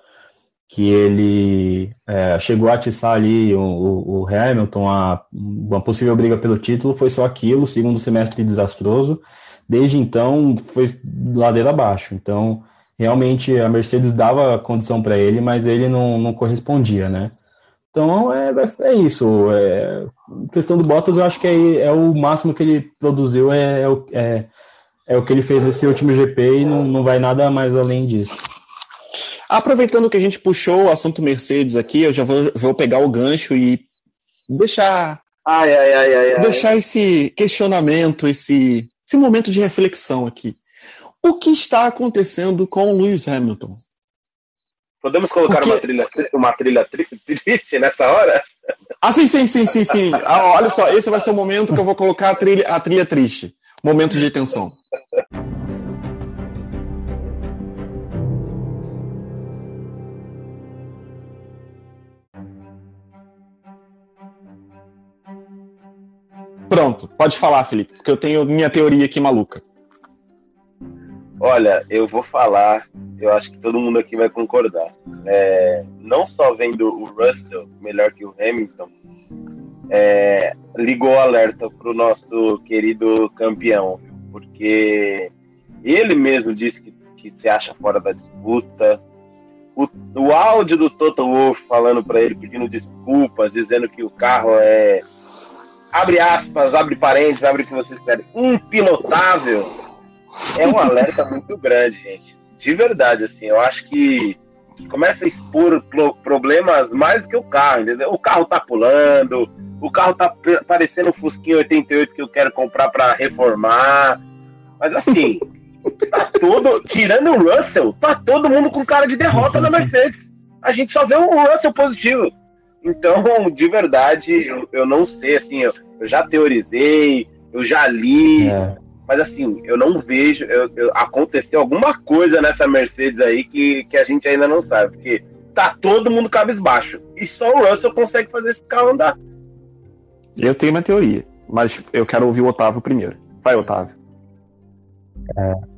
que ele é, chegou a atiçar ali o, o, Hamilton a uma possível briga pelo título foi só aquilo segundo semestre desastroso desde então foi ladeira abaixo então realmente a Mercedes dava condição para ele, mas ele não, não correspondia, né? Então é, é isso. É, questão do Bottas, eu acho que é, é o máximo que ele produziu, é, é, é, é o que ele fez esse último GP e não, não vai nada mais além disso. Aproveitando que a gente puxou o assunto Mercedes aqui, eu já vou, vou pegar o gancho e deixar. Ai, ai, ai, ai, deixar esse questionamento, esse, esse momento de reflexão aqui. O que está acontecendo com o Lewis Hamilton? Podemos colocar Porque... uma trilha, uma trilha triste nessa hora? Ah, sim, sim, sim, sim, sim. Ah, olha só, esse vai ser o momento que eu vou colocar a trilha, a trilha triste. Momento de tensão. Pronto, pode falar, Felipe, porque eu tenho minha teoria aqui maluca. Olha, eu vou falar, eu acho que todo mundo aqui vai concordar. É, não só vendo o Russell melhor que o Hamilton, é, ligou o alerta para o nosso querido campeão, porque ele mesmo disse que, que se acha fora da disputa. O, o áudio do Toto Wolff falando para ele, pedindo desculpas, dizendo que o carro é. Abre aspas, abre parênteses, abre o que vocês querem. Impilotável é um alerta muito grande, gente. De verdade, assim, eu acho que começa a expor problemas mais do que o carro, entendeu? O carro tá pulando, o carro tá parecendo um Fusquinha 88 que eu quero comprar para reformar. Mas assim, tá todo. Tirando o Russell, tá todo mundo com cara de derrota na Mercedes. A gente só vê o Russell positivo. Então, de verdade, eu, eu não sei, assim, eu, eu já teorizei, eu já li. É Mas assim, eu não vejo. Eu, eu, aconteceu alguma coisa nessa Mercedes aí que, que a gente ainda não sabe. Porque tá todo mundo cabisbaixo. E só o Russell consegue fazer esse carro andar. Eu tenho uma teoria, mas eu quero ouvir o Otávio primeiro. Vai, Otávio. É.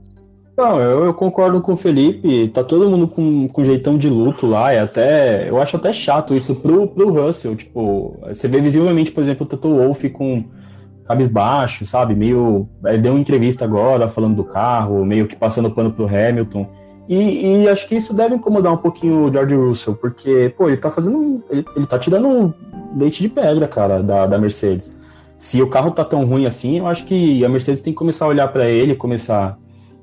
Não, eu, eu, concordo com o Felipe. Tá todo mundo com, com jeitão de luto lá. É até, eu acho até chato isso pro, pro Russell. Tipo, você vê visivelmente, por exemplo, o Toto Wolff com cabisbaixo, sabe? Meio. Ele deu uma entrevista agora falando do carro, meio que passando pano pro Hamilton. E, e, acho que isso deve incomodar um pouquinho o George Russell, porque, pô, ele tá fazendo. Ele, ele tá tirando leite de pedra, cara, da, da Mercedes. Se o carro tá tão ruim assim, eu acho que a Mercedes tem que começar a olhar para ele, começar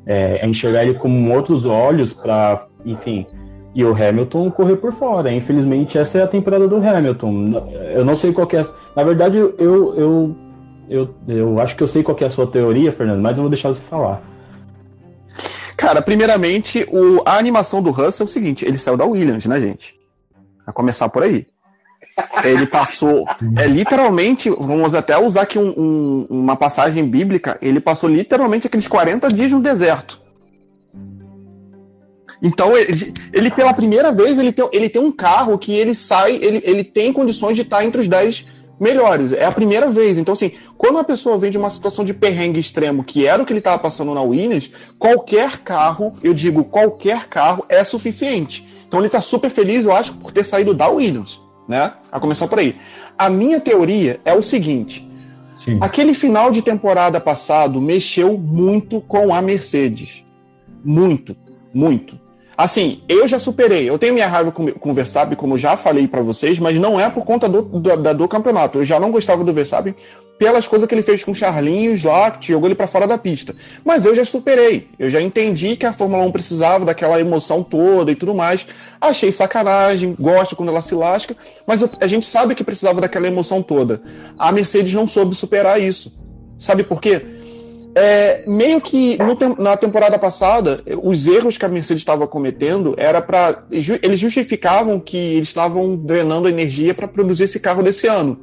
é, a enxergar ele com outros olhos para, enfim, e o Hamilton correr por fora. Infelizmente, essa é a temporada do Hamilton. Eu não sei qual é. Na verdade, eu, eu, eu, eu acho que eu sei qual é a sua teoria, Fernando, mas eu vou deixar você falar. Cara, primeiramente, o, a animação do Russell é o seguinte: ele saiu da Williams, né, gente? A começar por aí. Ele passou, é literalmente, vamos até usar aqui um, um, uma passagem bíblica, ele passou literalmente aqueles 40 dias no deserto. Então, ele, ele pela primeira vez, ele tem, ele tem um carro que ele sai, ele, ele tem condições de estar entre os 10 melhores. É a primeira vez. Então, assim, quando uma pessoa vem de uma situação de perrengue extremo, que era o que ele estava passando na Williams, qualquer carro, eu digo qualquer carro, é suficiente. Então ele está super feliz, eu acho, por ter saído da Williams, né? A começar por aí. A minha teoria é o seguinte: Sim. aquele final de temporada passado mexeu muito com a Mercedes. Muito, muito. Assim, eu já superei. Eu tenho minha raiva com, com o Verstappen, como já falei para vocês, mas não é por conta do, do, do, campeonato. Eu já não gostava do Verstappen pelas coisas que ele fez com o Charlinhos lá, que jogou ele para fora da pista. Mas eu já superei. Eu já entendi que a Fórmula 1 precisava daquela emoção toda e tudo mais. Achei sacanagem, gosto quando ela se lasca, mas a gente sabe que precisava daquela emoção toda. A Mercedes não soube superar isso. Sabe por quê? É, meio que no, na temporada passada, os erros que a Mercedes estava cometendo era para. Eles justificavam que eles estavam drenando energia para produzir esse carro desse ano.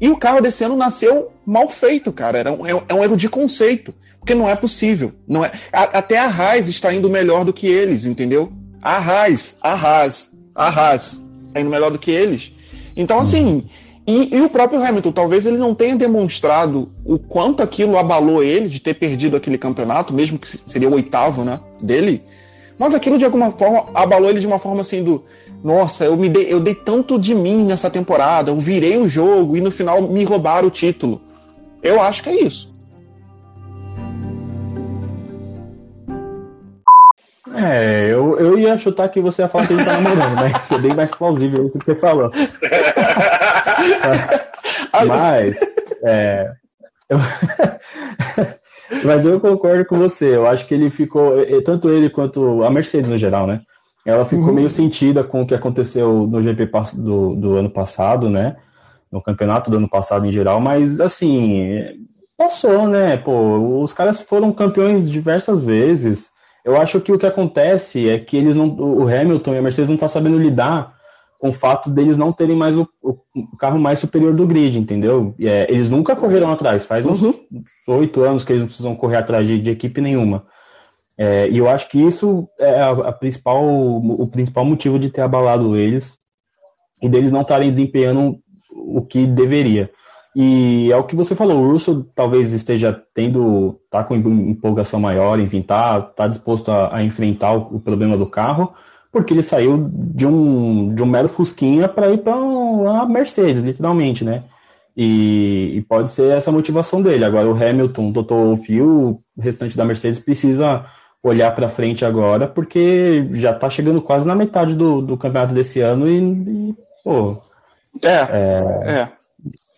E o carro desse ano nasceu mal feito, cara. Era um, é, é um erro de conceito. Porque não é possível. Não é, a, até a Haas está indo melhor do que eles, entendeu? A Haas, a Haas, a Haas está indo melhor do que eles. Então, assim. E, e, o próprio Hamilton, talvez ele não tenha demonstrado o quanto aquilo abalou ele de ter perdido aquele campeonato, mesmo que seria o oitavo, né, dele. Mas aquilo de alguma forma abalou ele de uma forma assim do, nossa, eu me dei, eu dei tanto de mim nessa temporada, eu virei o jogo e no final me roubaram o título. Eu acho que é isso. É, eu, eu ia chutar que você ia falar que ele tá namorando, né? Isso é bem mais plausível isso que você falou. Mas, é, eu, mas eu concordo com você. Eu acho que ele ficou, tanto ele quanto a Mercedes no geral, né? Ela ficou uhum. meio sentida com o que aconteceu no GP do, do ano passado, né? No campeonato do ano passado em geral, mas assim, passou, né? Pô, os caras foram campeões diversas vezes. Eu acho que o que acontece é que eles não, o Hamilton e a Mercedes não estão tá sabendo lidar com o fato deles não terem mais o, o carro mais superior do grid, entendeu? É, eles nunca correram atrás, faz uns uhum. oito uhum. anos que eles não precisam correr atrás de, de equipe nenhuma. É, e eu acho que isso é a, a, principal, o principal motivo de ter abalado eles e deles não estarem desempenhando o que deveria. E é o que você falou, o Russo talvez esteja tendo, tá com empolgação maior, enfim, tá, tá disposto a, a enfrentar o, o, problema do carro, porque ele saiu de um, de um mero Fusquinha para ir para uma Mercedes, literalmente, né? E, e, pode ser essa motivação dele. Agora, o Hamilton, o Dr. Wolff e o restante da Mercedes precisa olhar para frente agora, porque já está chegando quase na metade do, do campeonato desse ano e, e pô. É,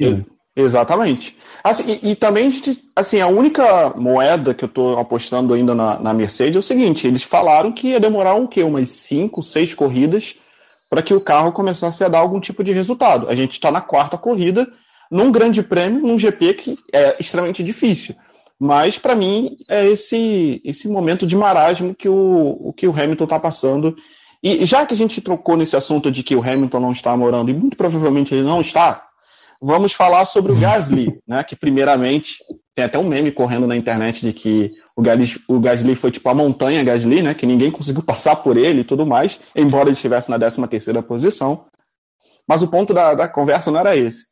é. é. Exatamente. Assim, e, e, também, assim, a única moeda que eu estou apostando ainda na, na, Mercedes é o seguinte: eles falaram que ia demorar um quê? Umas cinco, seis corridas para que o carro começasse a dar algum tipo de resultado. A gente está na quarta corrida, num grande prêmio, num GP que é extremamente difícil. Mas, para mim, é esse, esse momento de marasmo que o, que o Hamilton está passando. E já que a gente trocou nesse assunto de que o Hamilton não está morando, e muito provavelmente ele não está, vamos falar sobre o Gasly, né, que primeiramente tem até um meme correndo na internet de que o Gasly, o Gasly foi tipo a montanha Gasly, né? Que ninguém conseguiu passar por ele e tudo mais, embora ele estivesse na 13 terceira posição. Mas o ponto da, da conversa não era esse.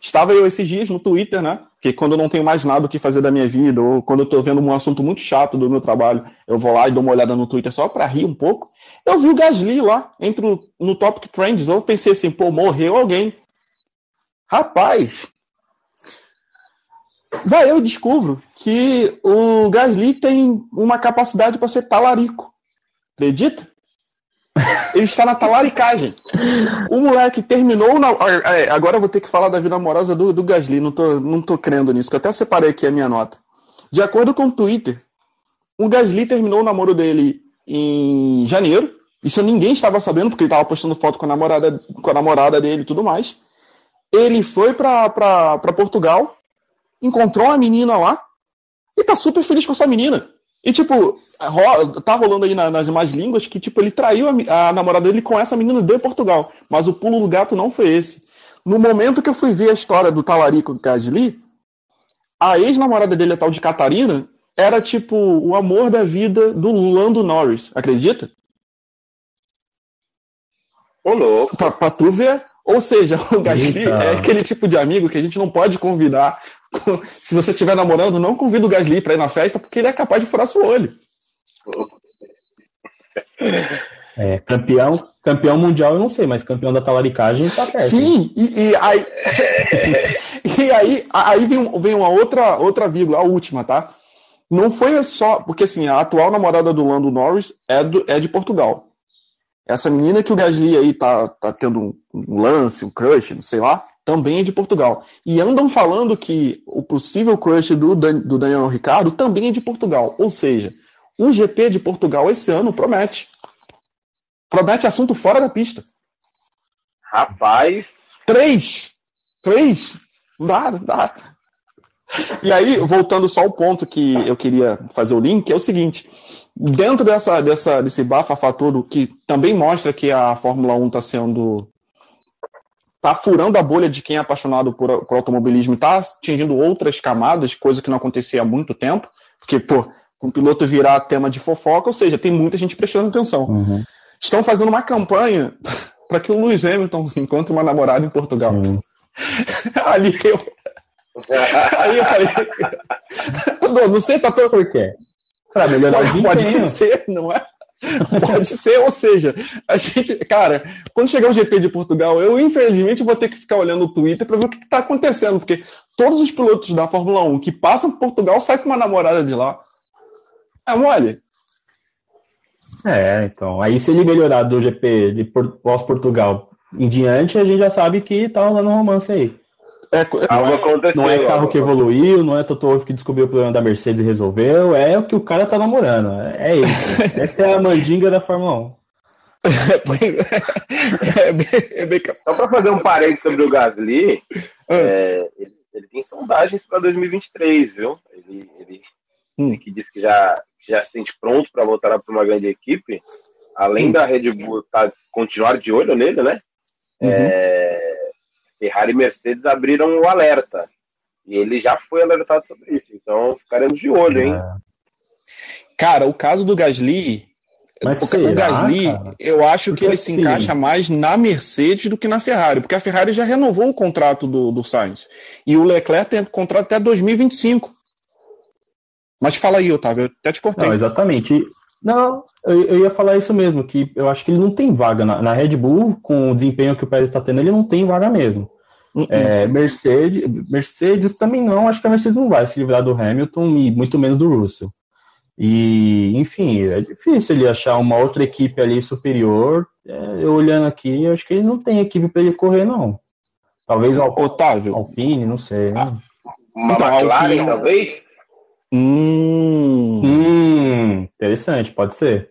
Estava eu esses dias no Twitter, né? Que quando eu não tenho mais nada o que fazer da minha vida, ou quando eu estou vendo um assunto muito chato do meu trabalho, eu vou lá e dou uma olhada no Twitter só para rir um pouco. Eu vi o Gasly lá, entre no Topic Trends. Eu pensei assim, pô, morreu alguém. Rapaz, Daí eu descubro que o Gasly tem uma capacidade para ser talarico. Acredita? Ele está na talaricagem. O moleque terminou na. É, agora eu vou ter que falar da vida amorosa do, do Gasly. Não tô, não tô crendo nisso, que eu até separei aqui a minha nota. De acordo com o Twitter, o Gasly terminou o namoro dele em janeiro. Isso ninguém estava sabendo, porque ele estava postando foto com a namorada, com a namorada dele e tudo mais. Ele foi para Portugal encontrou uma menina lá e tá super feliz com essa menina. E, tipo, tá rolando aí nas demais línguas que, tipo, ele traiu a, a, namorada dele com essa menina de Portugal. Mas o pulo do gato não foi esse. No momento que eu fui ver a história do talarico Gasly, a ex-namorada dele, a tal de Catarina, era, tipo, o amor da vida do Lando Norris. Acredita? Ô, louco. Pra, pra tu ver. Ou seja, o Gasly Eita. é aquele tipo de amigo que a gente não pode convidar se você estiver namorando, não convida o Gasly para ir na festa, porque ele é capaz de furar seu olho. É, campeão, campeão mundial eu não sei, mas campeão da talaricagem tá perto. Sim, e, e aí, e aí, aí vem, vem uma outra, outra vírgula, a última, tá? Não foi só, porque assim, a atual namorada do Lando Norris é, do, é de Portugal. Essa menina que o Gasly aí tá, tá tendo um lance, um crush, não sei lá, também é de Portugal. E andam falando que o possível crush do, do Daniel Ricardo também é de Portugal. Ou seja, o GP de Portugal esse ano promete. Promete assunto fora da pista. Rapaz. Três! Três! Dá, dá. E aí, voltando só ao ponto que eu queria fazer o link, é o seguinte: dentro dessa, dessa, desse bafafá todo, que também mostra que a Fórmula 1 está sendo tá furando a bolha de quem é apaixonado por, por automobilismo e tá atingindo outras camadas, coisa que não acontecia há muito tempo, porque, pô, um piloto virar tema de fofoca, ou seja, tem muita gente prestando atenção. Uhum. Estão fazendo uma campanha para que o Lewis Hamilton encontre uma namorada em Portugal. Ali eu. Aí eu falei. não, não sei, tá todo. Por quê? Pra melhorar pode, o Pode ser, não é? Pode ser, ou seja, a gente, cara, quando chegar o GP de Portugal, eu infelizmente vou ter que ficar olhando o Twitter para ver o que está acontecendo, porque todos os pilotos da Fórmula 1 que passam por Portugal saem com uma namorada de lá. É mole. É, então. Aí se ele melhorar do GP de pós-Portugal em diante, a gente já sabe que tá rolando um romance aí. É, não, é, não é carro que evoluiu, não é Toto Wolff que descobriu o problema da Mercedes e resolveu, é o que o cara tá namorando. É, é isso. Essa é a mandinga da Fórmula 1. é bem, é bem... Só para fazer um parênteses sobre o Gasly, ah. é, ele, ele, tem sondagens para 2023, viu? Ele, ele, que disse que já, já se sente pronto para voltar para uma grande equipe, além hum. da Red Bull tá, continuar de olho nele, né? Uhum. É, Ferrari e Mercedes abriram o alerta. E ele já foi alertado sobre isso. Então ficaremos de olho, hein? É. Cara, o caso do Gasly. Mas o, será, o Gasly, cara? eu acho porque que ele se encaixa mais na Mercedes do que na Ferrari, porque a Ferrari já renovou o contrato do, do Sainz. E o Leclerc tem contrato até 2025. Mas fala aí, Otávio, eu até te cortei. Não, exatamente. Não, eu, eu, ia falar isso mesmo, que eu acho que ele não tem vaga. Na, na Red Bull, com o desempenho que o Pérez está tendo, ele não tem vaga mesmo. Uh -uh. É, Mercedes, Mercedes também não, acho que a Mercedes não vai se livrar do Hamilton e muito menos do Russell. E, enfim, é difícil ele achar uma outra equipe ali superior. É, eu olhando aqui, acho que ele não tem equipe para ele correr, não. Talvez Otávio. Alpine, não sei. Né? Uma então, McLaren, Alpine, talvez? Hum. hum. Interessante, pode ser.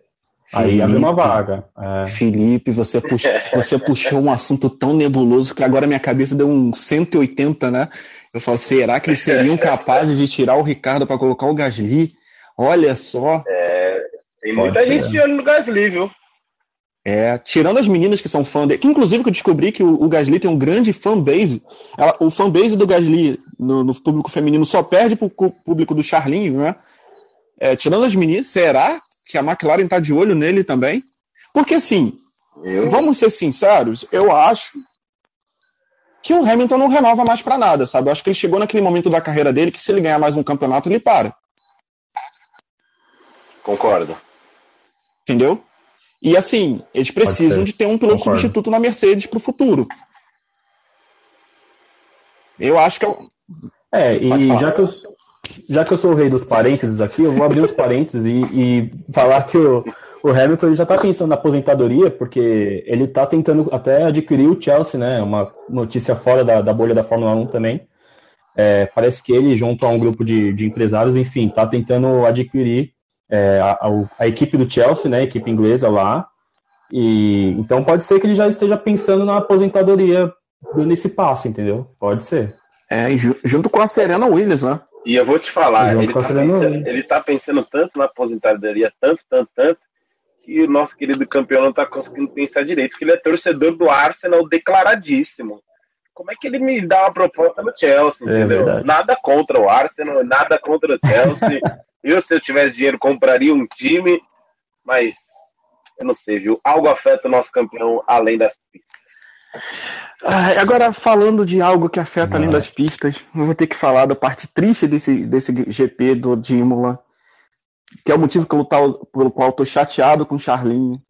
Felipe, Aí abre uma vaga. É. Felipe, você, pux... você puxou um assunto tão nebuloso que agora minha cabeça deu um 180, né? Eu falo, será que eles seriam capazes de tirar o Ricardo para colocar o Gasly? Olha só. É, tem muita gente de olho no Gasly, viu? É, tirando as meninas que são fã dele, que inclusive eu descobri que o, o Gasly tem um grande fanbase. Ela, o fanbase do Gasly no, no, público feminino só perde pro público do Charlinho, né? É, tirando as meninas, será que a McLaren tá de olho nele também? Porque assim, eu... vamos ser sinceros, eu acho que o Hamilton não renova mais para nada, sabe? Eu acho que ele chegou naquele momento da carreira dele que se ele ganhar mais um campeonato, ele para. Concordo. Entendeu? E assim, eles precisam de ter um piloto Concordo. substituto na Mercedes para o futuro. Eu acho que é. É, e já que, eu, já que eu sou o rei dos parênteses aqui, eu vou abrir os parênteses e, e falar que o, o Hamilton já está pensando na aposentadoria, porque ele está tentando até adquirir o Chelsea, né? Uma notícia fora da, da bolha da Fórmula 1 também. É, parece que ele, junto a um grupo de, de empresários, enfim, está tentando adquirir é, a, a, equipe do Chelsea, né, a equipe inglesa lá. E então pode ser que ele já esteja pensando na aposentadoria nesse passo, entendeu? Pode ser. É, junto com a Serena Williams, né? E eu vou te falar, ele tá, pensando, ele tá, pensando, tanto na aposentadoria, tanto, tanto, tanto, que o nosso querido campeão não tá conseguindo pensar direito, porque ele é torcedor do Arsenal declaradíssimo. Como é que ele me dá uma proposta no Chelsea, é entendeu? É nada contra o Arsenal, nada contra o Chelsea. Eu, se eu tivesse dinheiro, compraria um time, mas eu não sei, viu? Algo afeta o nosso campeão além das pistas. Ah, agora, falando de algo que afeta além das pistas, eu vou ter que falar da parte triste desse, desse GP do de Imola, que é o motivo pelo, tal, pelo qual estou chateado com o Charlinho.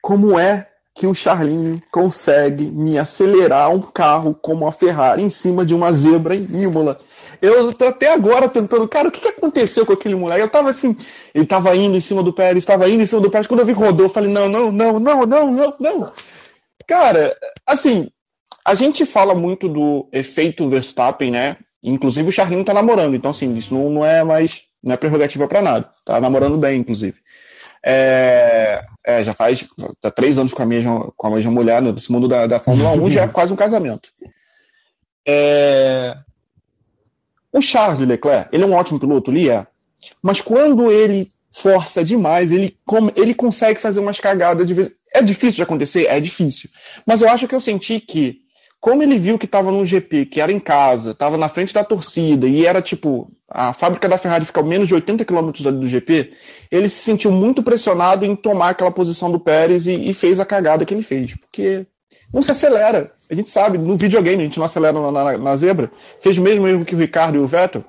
Como é que o Charlinho consegue me acelerar um carro como a Ferrari em cima de uma zebra em Imola? Eu tô até agora tentando, cara, o que, que aconteceu com aquele moleque? Eu tava assim, ele tava indo em cima do Pérez, estava indo em cima do Pérez. Quando eu vi rodou, eu falei, não, não, não, não, não, não, não. Cara, assim, a gente fala muito do efeito Verstappen, né? Inclusive o Charlinho tá namorando, então assim, isso não, não é mais, não é prerrogativa para nada. Tá namorando bem, inclusive. É, é, já faz tá três anos com a mesma, com a mesma mulher nesse mundo da, da Fórmula 1, já é quase um casamento. É, o Charles Leclerc, ele é um ótimo piloto, ele é. Mas quando ele força demais, ele, ele consegue fazer umas cagadas de vez. É difícil de acontecer? É difícil. Mas eu acho que eu senti que, como ele viu que estava num GP, que era em casa, estava na frente da torcida, e era tipo, a fábrica da Ferrari fica a menos de 80 km do GP, ele se sentiu muito pressionado em tomar aquela posição do Pérez e, e fez a cagada que ele fez. Porque não se acelera. A gente sabe, no videogame a gente não acelera na, na, na zebra. Fez o mesmo erro que o Ricardo e o Vettel.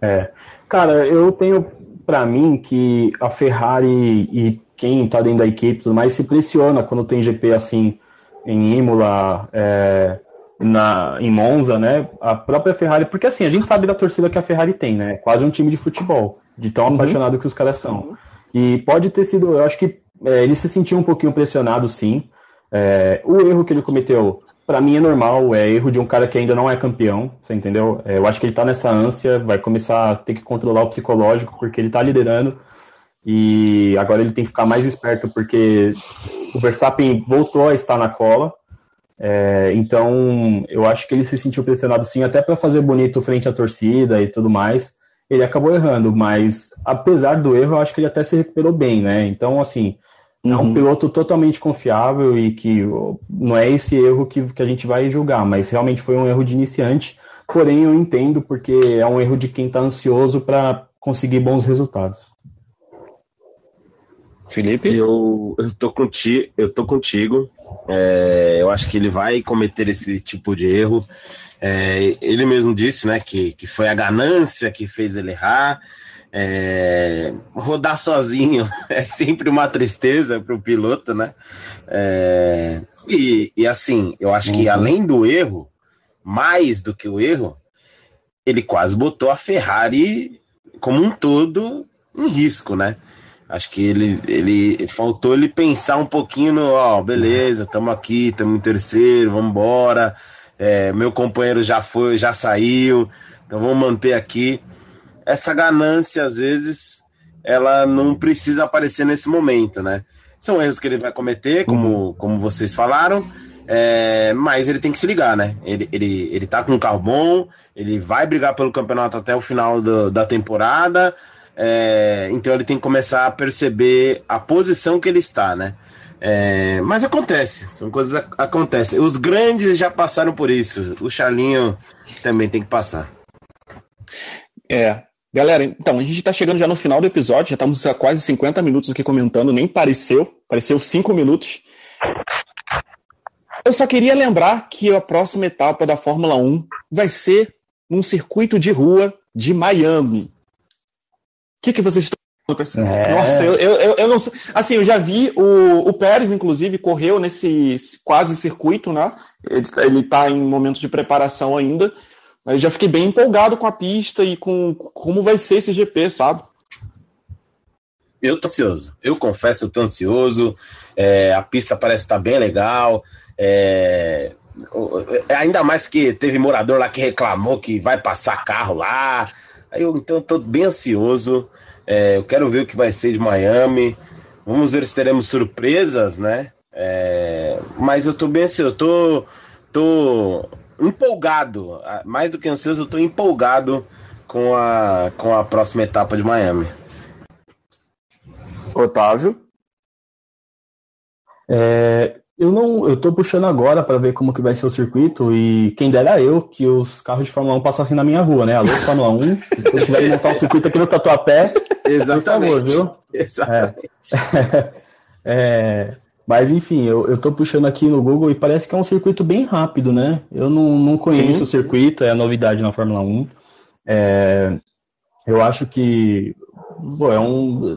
É. Cara, eu tenho para mim que a Ferrari e quem tá dentro da equipe tudo mais se pressiona quando tem GP assim em Imola, é, na, em Monza, né? A própria Ferrari, porque assim, a gente sabe da torcida que a Ferrari tem, né? Quase um time de futebol, de tão uhum. apaixonado que os caras são. E pode ter sido, eu acho que é, ele se sentiu um pouquinho pressionado, sim. É, o erro que ele cometeu, para mim, é normal, é erro de um cara que ainda não é campeão, você entendeu? É, eu acho que ele tá nessa ânsia, vai começar a ter que controlar o psicológico, porque ele tá liderando. E agora ele tem que ficar mais esperto, porque o Verstappen voltou a estar na cola. É, então, eu acho que ele se sentiu pressionado sim, até para fazer bonito frente à torcida e tudo mais ele acabou errando, mas apesar do erro, eu acho que ele até se recuperou bem, né? Então, assim, uhum. é um uhum. piloto totalmente confiável e que não é esse erro que, que a gente vai julgar, mas realmente foi um erro de iniciante. Porém, eu entendo porque é um erro de quem está ansioso para conseguir bons resultados. Felipe? Eu, eu, tô, contigo, eu tô contigo. É, eu acho que ele vai cometer esse tipo de erro. É, ele mesmo disse né, que, que foi a ganância que fez ele errar. É, rodar sozinho é sempre uma tristeza para o piloto, né? É, e, e assim, eu acho que uhum. além do erro, mais do que o erro, ele quase botou a Ferrari como um todo em risco, né? Acho que ele, ele faltou ele pensar um pouquinho no, ó, beleza, estamos aqui, estamos em terceiro, vamos embora é, meu companheiro já foi, já saiu, então vamos manter aqui. Essa ganância, às vezes, ela não precisa aparecer nesse momento, né? São erros que ele vai cometer, como, como vocês falaram, é, mas ele tem que se ligar, né? Ele, ele, ele tá com um carro bom, ele vai brigar pelo campeonato até o final do, da temporada. É, então ele tem que começar a perceber a posição que ele está, né? É, mas acontece, são coisas que acontecem. Os grandes já passaram por isso. O Charlinho também tem que passar. É. Galera, então, a gente está chegando já no final do episódio, já estamos há quase 50 minutos aqui comentando, nem pareceu, pareceu 5 minutos. Eu só queria lembrar que a próxima etapa da Fórmula 1 vai ser num circuito de rua de Miami. O que, que vocês estão é. Nossa, eu, eu, eu não sei. Assim, eu já vi o, o Pérez, inclusive, correu nesse quase circuito, né? Ele, ele tá em momento de preparação ainda. Mas já fiquei bem empolgado com a pista e com como vai ser esse GP, sabe? Eu tô ansioso. Eu confesso, eu tô ansioso. É, a pista parece estar tá bem legal. É, ainda mais que teve morador lá que reclamou que vai passar carro lá. Eu, então, eu tô bem ansioso. É, eu quero ver o que vai ser de Miami. Vamos ver se teremos surpresas, né? É, mas eu tô bem ansioso, tô, tô empolgado. Mais do que ansioso, eu tô empolgado com a, com a próxima etapa de Miami. Otávio? É, eu não, eu tô puxando agora para ver como que vai ser o circuito e quem dera eu que os carros de Fórmula 1 passassem na minha rua, né? Alô, Fórmula 1, se você quiser montar um circuito aqui no Tatuapé, Exatamente. por favor, viu? Exatamente. É. é, mas enfim, eu, eu tô puxando aqui no Google e parece que é um circuito bem rápido, né? Eu não, não conheço Sim. o circuito, é a novidade na Fórmula 1. É, eu acho que pô, é um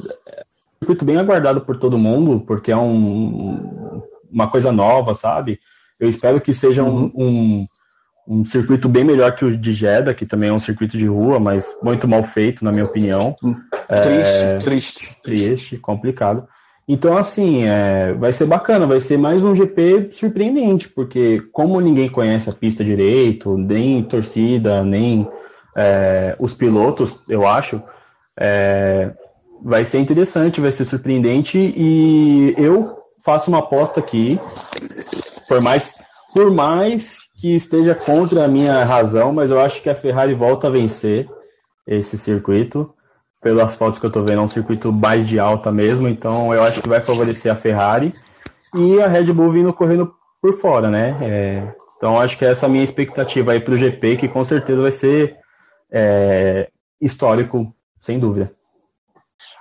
circuito bem aguardado por todo mundo, porque é um, uma coisa nova, sabe? Eu espero que seja um, um, um, circuito bem melhor que o de Jeddah, que também é um circuito de rua, mas muito mal feito, na minha opinião. Triste, é, triste. Triste, complicado. Então, assim, é, vai ser bacana, vai ser mais um GP surpreendente, porque como ninguém conhece a pista direito, nem torcida, nem é, os pilotos, eu acho, é, vai ser interessante, vai ser surpreendente e eu faço uma aposta aqui, por mais, por mais que esteja contra a minha razão, mas eu acho que a Ferrari volta a vencer esse circuito. Pelas fotos que eu tô vendo, é um circuito mais de alta mesmo, então eu acho que vai favorecer a Ferrari e a Red Bull vindo correndo por fora, né? É, então acho que essa é a minha expectativa aí para o GP, que com certeza vai ser é, histórico, sem dúvida.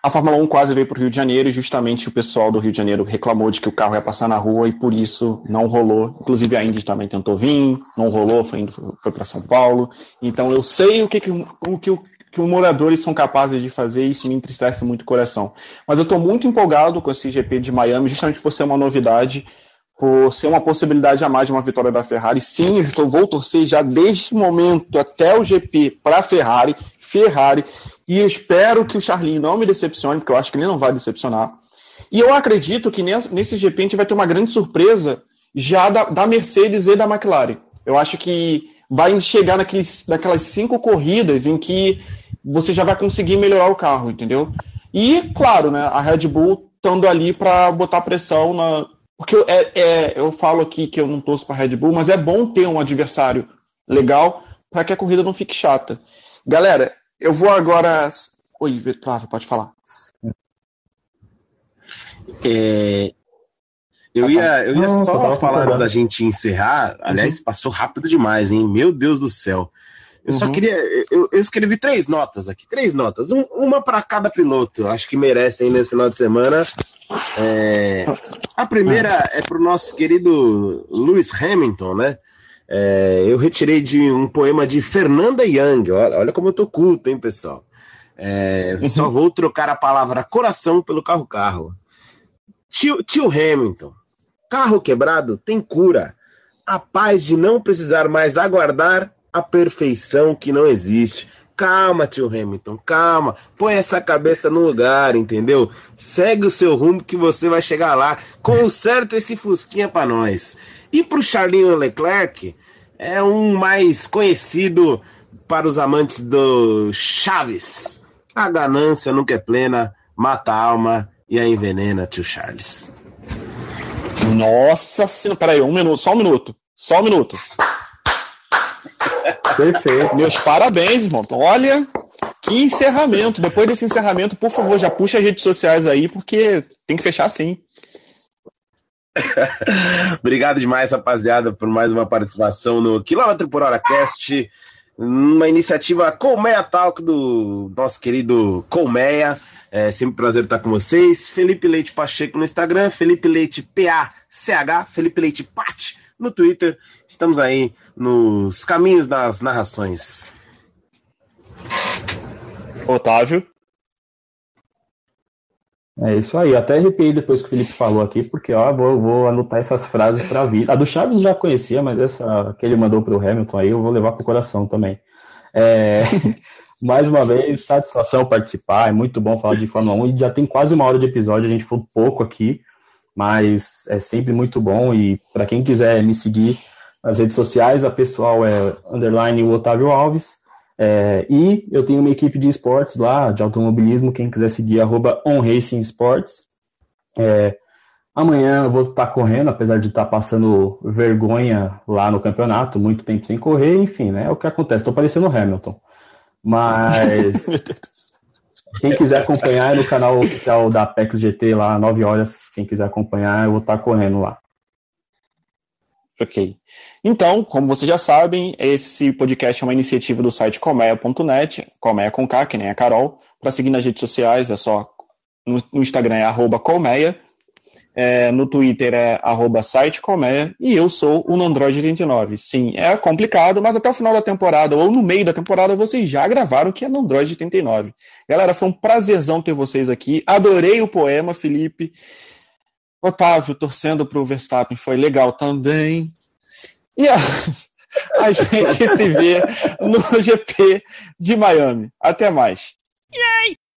A Fórmula 1 quase veio para o Rio de Janeiro e justamente o pessoal do Rio de Janeiro reclamou de que o carro ia passar na rua e por isso não rolou. Inclusive a Indy também tentou vir, não rolou, foi, foi para São Paulo. Então eu sei o que, que, o, que, que os moradores são capazes de fazer e isso me entristece muito o coração. Mas eu estou muito empolgado com esse GP de Miami, justamente por ser uma novidade, por ser uma possibilidade a mais de uma vitória da Ferrari. Sim, eu vou torcer já desde o momento até o GP para a Ferrari. Ferrari. E espero que o Charlinho não me decepcione, porque eu acho que ele não vai decepcionar. E eu acredito que nesse GP a gente vai ter uma grande surpresa já da, da Mercedes e da McLaren. Eu acho que vai chegar naqueles, naquelas cinco corridas em que você já vai conseguir melhorar o carro, entendeu? E, claro, né, a Red Bull estando ali para botar pressão na. Porque eu, é, é, eu falo aqui que eu não torço para a Red Bull, mas é bom ter um adversário legal para que a corrida não fique chata. Galera, eu vou agora. Oi, Flávio, pode falar. É, eu, ah, tá. ia, eu ia não, só falar antes da gente encerrar. Aliás, uhum. passou rápido demais, hein? Meu Deus do céu. Eu uhum. só queria. Eu, eu, escrevi três notas aqui, três notas. Um, uma para cada piloto. Acho que merecem nesse final de semana. É, a primeira é para o nosso querido Lewis Hamilton, né? É, eu retirei de um poema de Fernanda Young. Olha, olha como eu tô culto, hein, pessoal? É, só vou trocar a palavra coração pelo carro-carro. Tio, tio Hamilton, carro quebrado tem cura. A paz de não precisar mais aguardar a perfeição que não existe. Calma, tio Hamilton, calma. Põe essa cabeça no lugar, entendeu? Segue o seu rumo que você vai chegar lá. Conserta esse fusquinha para nós. E pro Charlinho Leclerc, é um mais conhecido para os amantes do Chaves. A ganância nunca é plena, mata a alma e a envenena, tio Charles. Nossa senhora, peraí, um minuto, só um minuto. Só um minuto. Perfeito. Meus parabéns, irmão. Olha, Que encerramento. Depois desse encerramento, por favor, já puxa as redes sociais aí, porque tem que fechar sim. Obrigado demais, rapaziada, por mais uma participação no Quilômetro por Hora Cast, uma iniciativa Colmeia Talk do nosso querido Colmeia. É sempre um prazer estar com vocês. Felipe Leite Pacheco no Instagram, Felipe Leite PACH, Felipe Leite Pat no Twitter. Estamos aí nos caminhos das narrações. Otávio. É isso aí, até arrepiei depois que o Felipe falou aqui, porque ó, vou, vou anotar essas frases para vir. A do Chaves já conhecia, mas essa que ele mandou para o Hamilton aí eu vou levar para o coração também. É, mais uma vez, satisfação participar, é muito bom falar de Fórmula 1 e já tem quase uma hora de episódio, a gente falou pouco aqui, mas é sempre muito bom e para quem quiser me seguir nas redes sociais, a pessoal é underline o Otávio Alves, é, e eu tenho uma equipe de esportes lá, de automobilismo, quem quiser seguir, arroba onracingsports. É, amanhã eu vou estar correndo, apesar de estar passando vergonha lá no campeonato, muito tempo sem correr, enfim, né? É o que acontece, estou parecendo o Hamilton. Mas quem quiser acompanhar é no canal oficial da Apex GT lá, 9 horas, quem quiser acompanhar, eu vou estar correndo lá. Ok. Então, como vocês já sabem, esse podcast é uma iniciativa do site colmeia.net, colmeia com K, que nem a Carol. Para seguir nas redes sociais é só no, Instagram é arroba colmeia, é, no Twitter é arroba site colmeia, e eu sou o Android 89. Sim, é complicado, mas até o final da temporada, ou no meio da temporada, vocês já gravaram que é no Android 89. Galera, foi um prazerzão ter vocês aqui. Adorei o poema, Felipe. Otávio torcendo para o Verstappen foi legal também. E a, a gente se vê no GP de Miami. Até mais. Yay!